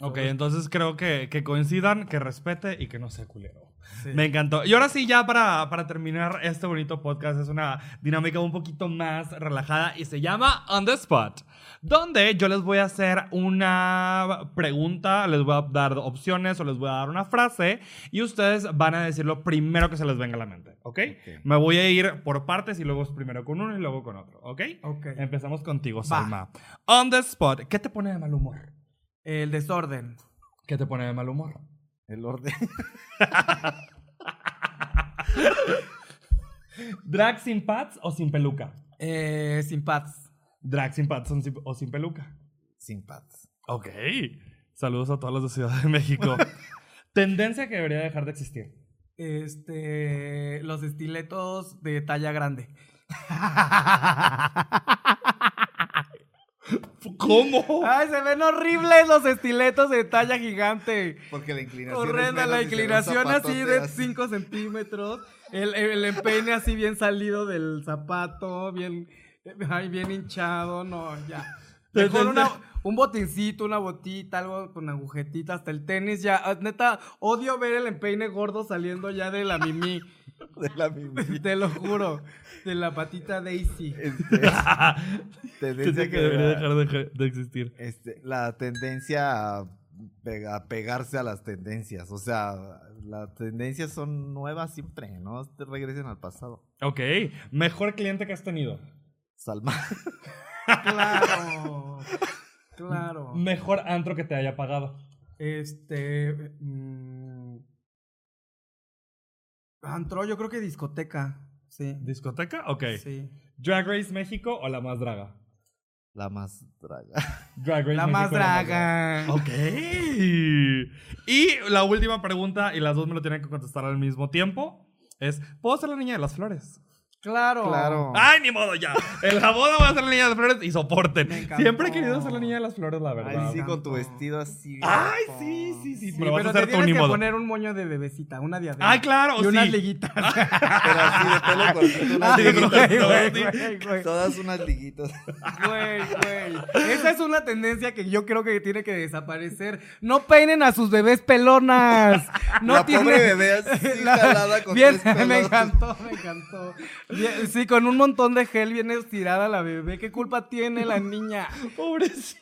Ok, entonces creo que, que coincidan, que respete y que no sea culero. Sí. Me encantó. Y ahora sí, ya para, para terminar este bonito podcast, es una dinámica un poquito más relajada y se llama On the Spot, donde yo les voy a hacer una pregunta, les voy a dar opciones o les voy a dar una frase y ustedes van a decir lo primero que se les venga a la mente, ¿ok? Me voy a ir por partes y luego es primero con uno y luego con otro, ¿ok? Ok. Empezamos contigo, Salma. On the Spot, ¿qué te pone de mal humor? El desorden. ¿Qué te pone de mal humor? El orden. ¿Drag sin pads o sin peluca? Eh, sin pads. ¿Drag sin pads o sin, o sin peluca? Sin pads. Ok. Saludos a todos los de Ciudad de México. Tendencia que debería dejar de existir. Este, los estiletos de talla grande. ¿Cómo? Ay, se ven horribles los estiletos de talla gigante. Porque la inclinación. Horrenda la inclinación así de 5 centímetros. El, el empeine así bien salido del zapato, bien, ay, bien hinchado, no, ya. Mejor una, un botincito, una botita, algo con agujetita, hasta el tenis, ya. ah, Neta, odio ver el empeine gordo saliendo ya de la mimi. De la misma. Te lo juro. De la patita Daisy. Este, tendencia que debería dejar de, de existir. este, la tendencia a, pega- a pegarse a las tendencias. O sea, las tendencias son nuevas siempre, ¿no? Te regresen al pasado. Ok. Mejor cliente que has tenido. Salma. Claro. Claro. Mejor antro que te haya pagado. Este. mm, Antro, yo creo que discoteca. Sí. ¿Discoteca? Ok. Sí. ¿Drag Race México o la más draga? La más draga. Drag Race La México más o draga. Ok. Y la última pregunta, y las dos me lo tienen que contestar al mismo tiempo, es, ¿puedo ser la niña de las flores? Claro. Claro. ¡Ay, ni modo ya! En la boda voy a ser la niña de las flores y soporten. Siempre he querido ser la niña de las flores, la verdad. Ay, sí, con tu vestido así. Ay, sí, sí, sí. Sí, vas a pero hacer te tú, tienes ni que modo. poner un moño de bebecita, una diadema. Ay, claro, Y unas liguitas. Pero así de pelo cortito, unas Ay, liguitas. güey, todas- güey, güey. Todas unas liguitas. Güey, güey. Esa es una tendencia que yo creo que tiene que desaparecer. No peinen a sus bebés pelonas. No La tiene- pobre bebé así jalada con Bien, tres pelos. me encantó, me encantó. Sí, con un montón de gel viene estirada la bebé. ¿Qué culpa tiene la niña? Pobrecito.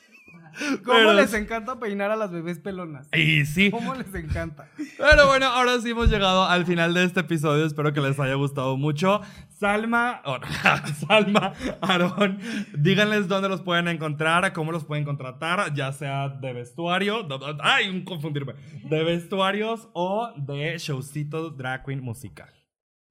¿Cómo Pero- les encanta peinar a las bebés pelonas? Y sí. ¿Cómo les encanta? Pero bueno, ahora sí hemos llegado al final de este episodio. Espero que les haya gustado mucho. Salma, oh, Salma, Aarón, díganles dónde los pueden encontrar, cómo los pueden contratar, ya sea de vestuario, de- ay, un confundirme, de vestuarios o de showcitos drag queen musical.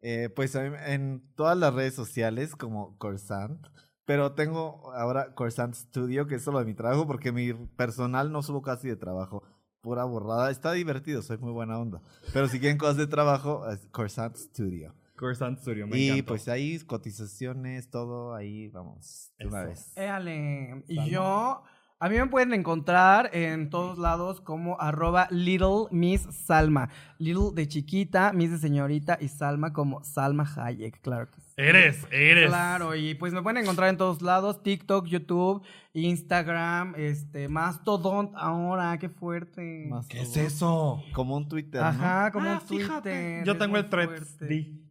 Eh, pues a mí- en todas las redes sociales como Corsant. Pero tengo ahora Corsant Studio, que es solo de mi trabajo, porque mi personal no subo casi de trabajo. Pura borrada. Está divertido, soy muy buena onda. Pero si quieren cosas de trabajo, es Corsant Studio. Coruscant Studio, me y encantó. pues ahí cotizaciones, todo ahí, vamos, de una Eso. vez. Éale. Y yo, a mí me pueden encontrar en todos lados como arroba Little Miss Salma. Little de chiquita, Miss de señorita y Salma como Salma Hayek, claro que sí. Eres, eres. Claro, y pues me pueden encontrar en todos lados, TikTok, YouTube, Instagram, este, Mastodon ahora, qué fuerte. Más ¿Qué es eso? Como un Twitter, ¿no? Ajá, como Ah, un fíjate. Twitter. Yo tengo el Threads.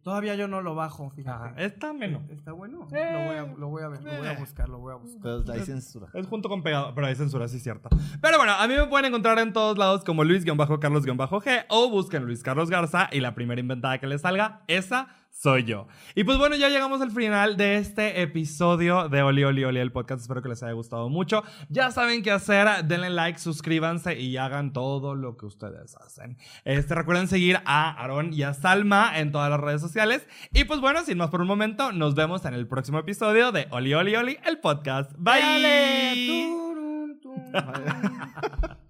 Todavía yo no lo bajo, Ajá, fíjate. está menos. Está bueno. Eh, lo, voy a, lo voy a ver, lo voy a eh. buscar, lo voy a buscar. Pero hay censura. Es junto con pegado, pero hay censura, sí es cierto. Pero bueno, a mí me pueden encontrar en todos lados como Luis-Carlos-G o busquen Luis Carlos Garza y la primera inventada que les salga, esa soy yo. Y pues bueno, ya llegamos al final de este episodio de Oli Oli Oli, el podcast. Espero que les haya gustado mucho. Ya saben qué hacer, denle like, suscríbanse y hagan todo lo que ustedes hacen. Este, recuerden seguir a Aaron y a Salma en todas las redes sociales. Y pues bueno, sin más por un momento, nos vemos en el próximo episodio de Oli Oli Oli, el podcast. Bye. Dale, turun, turun.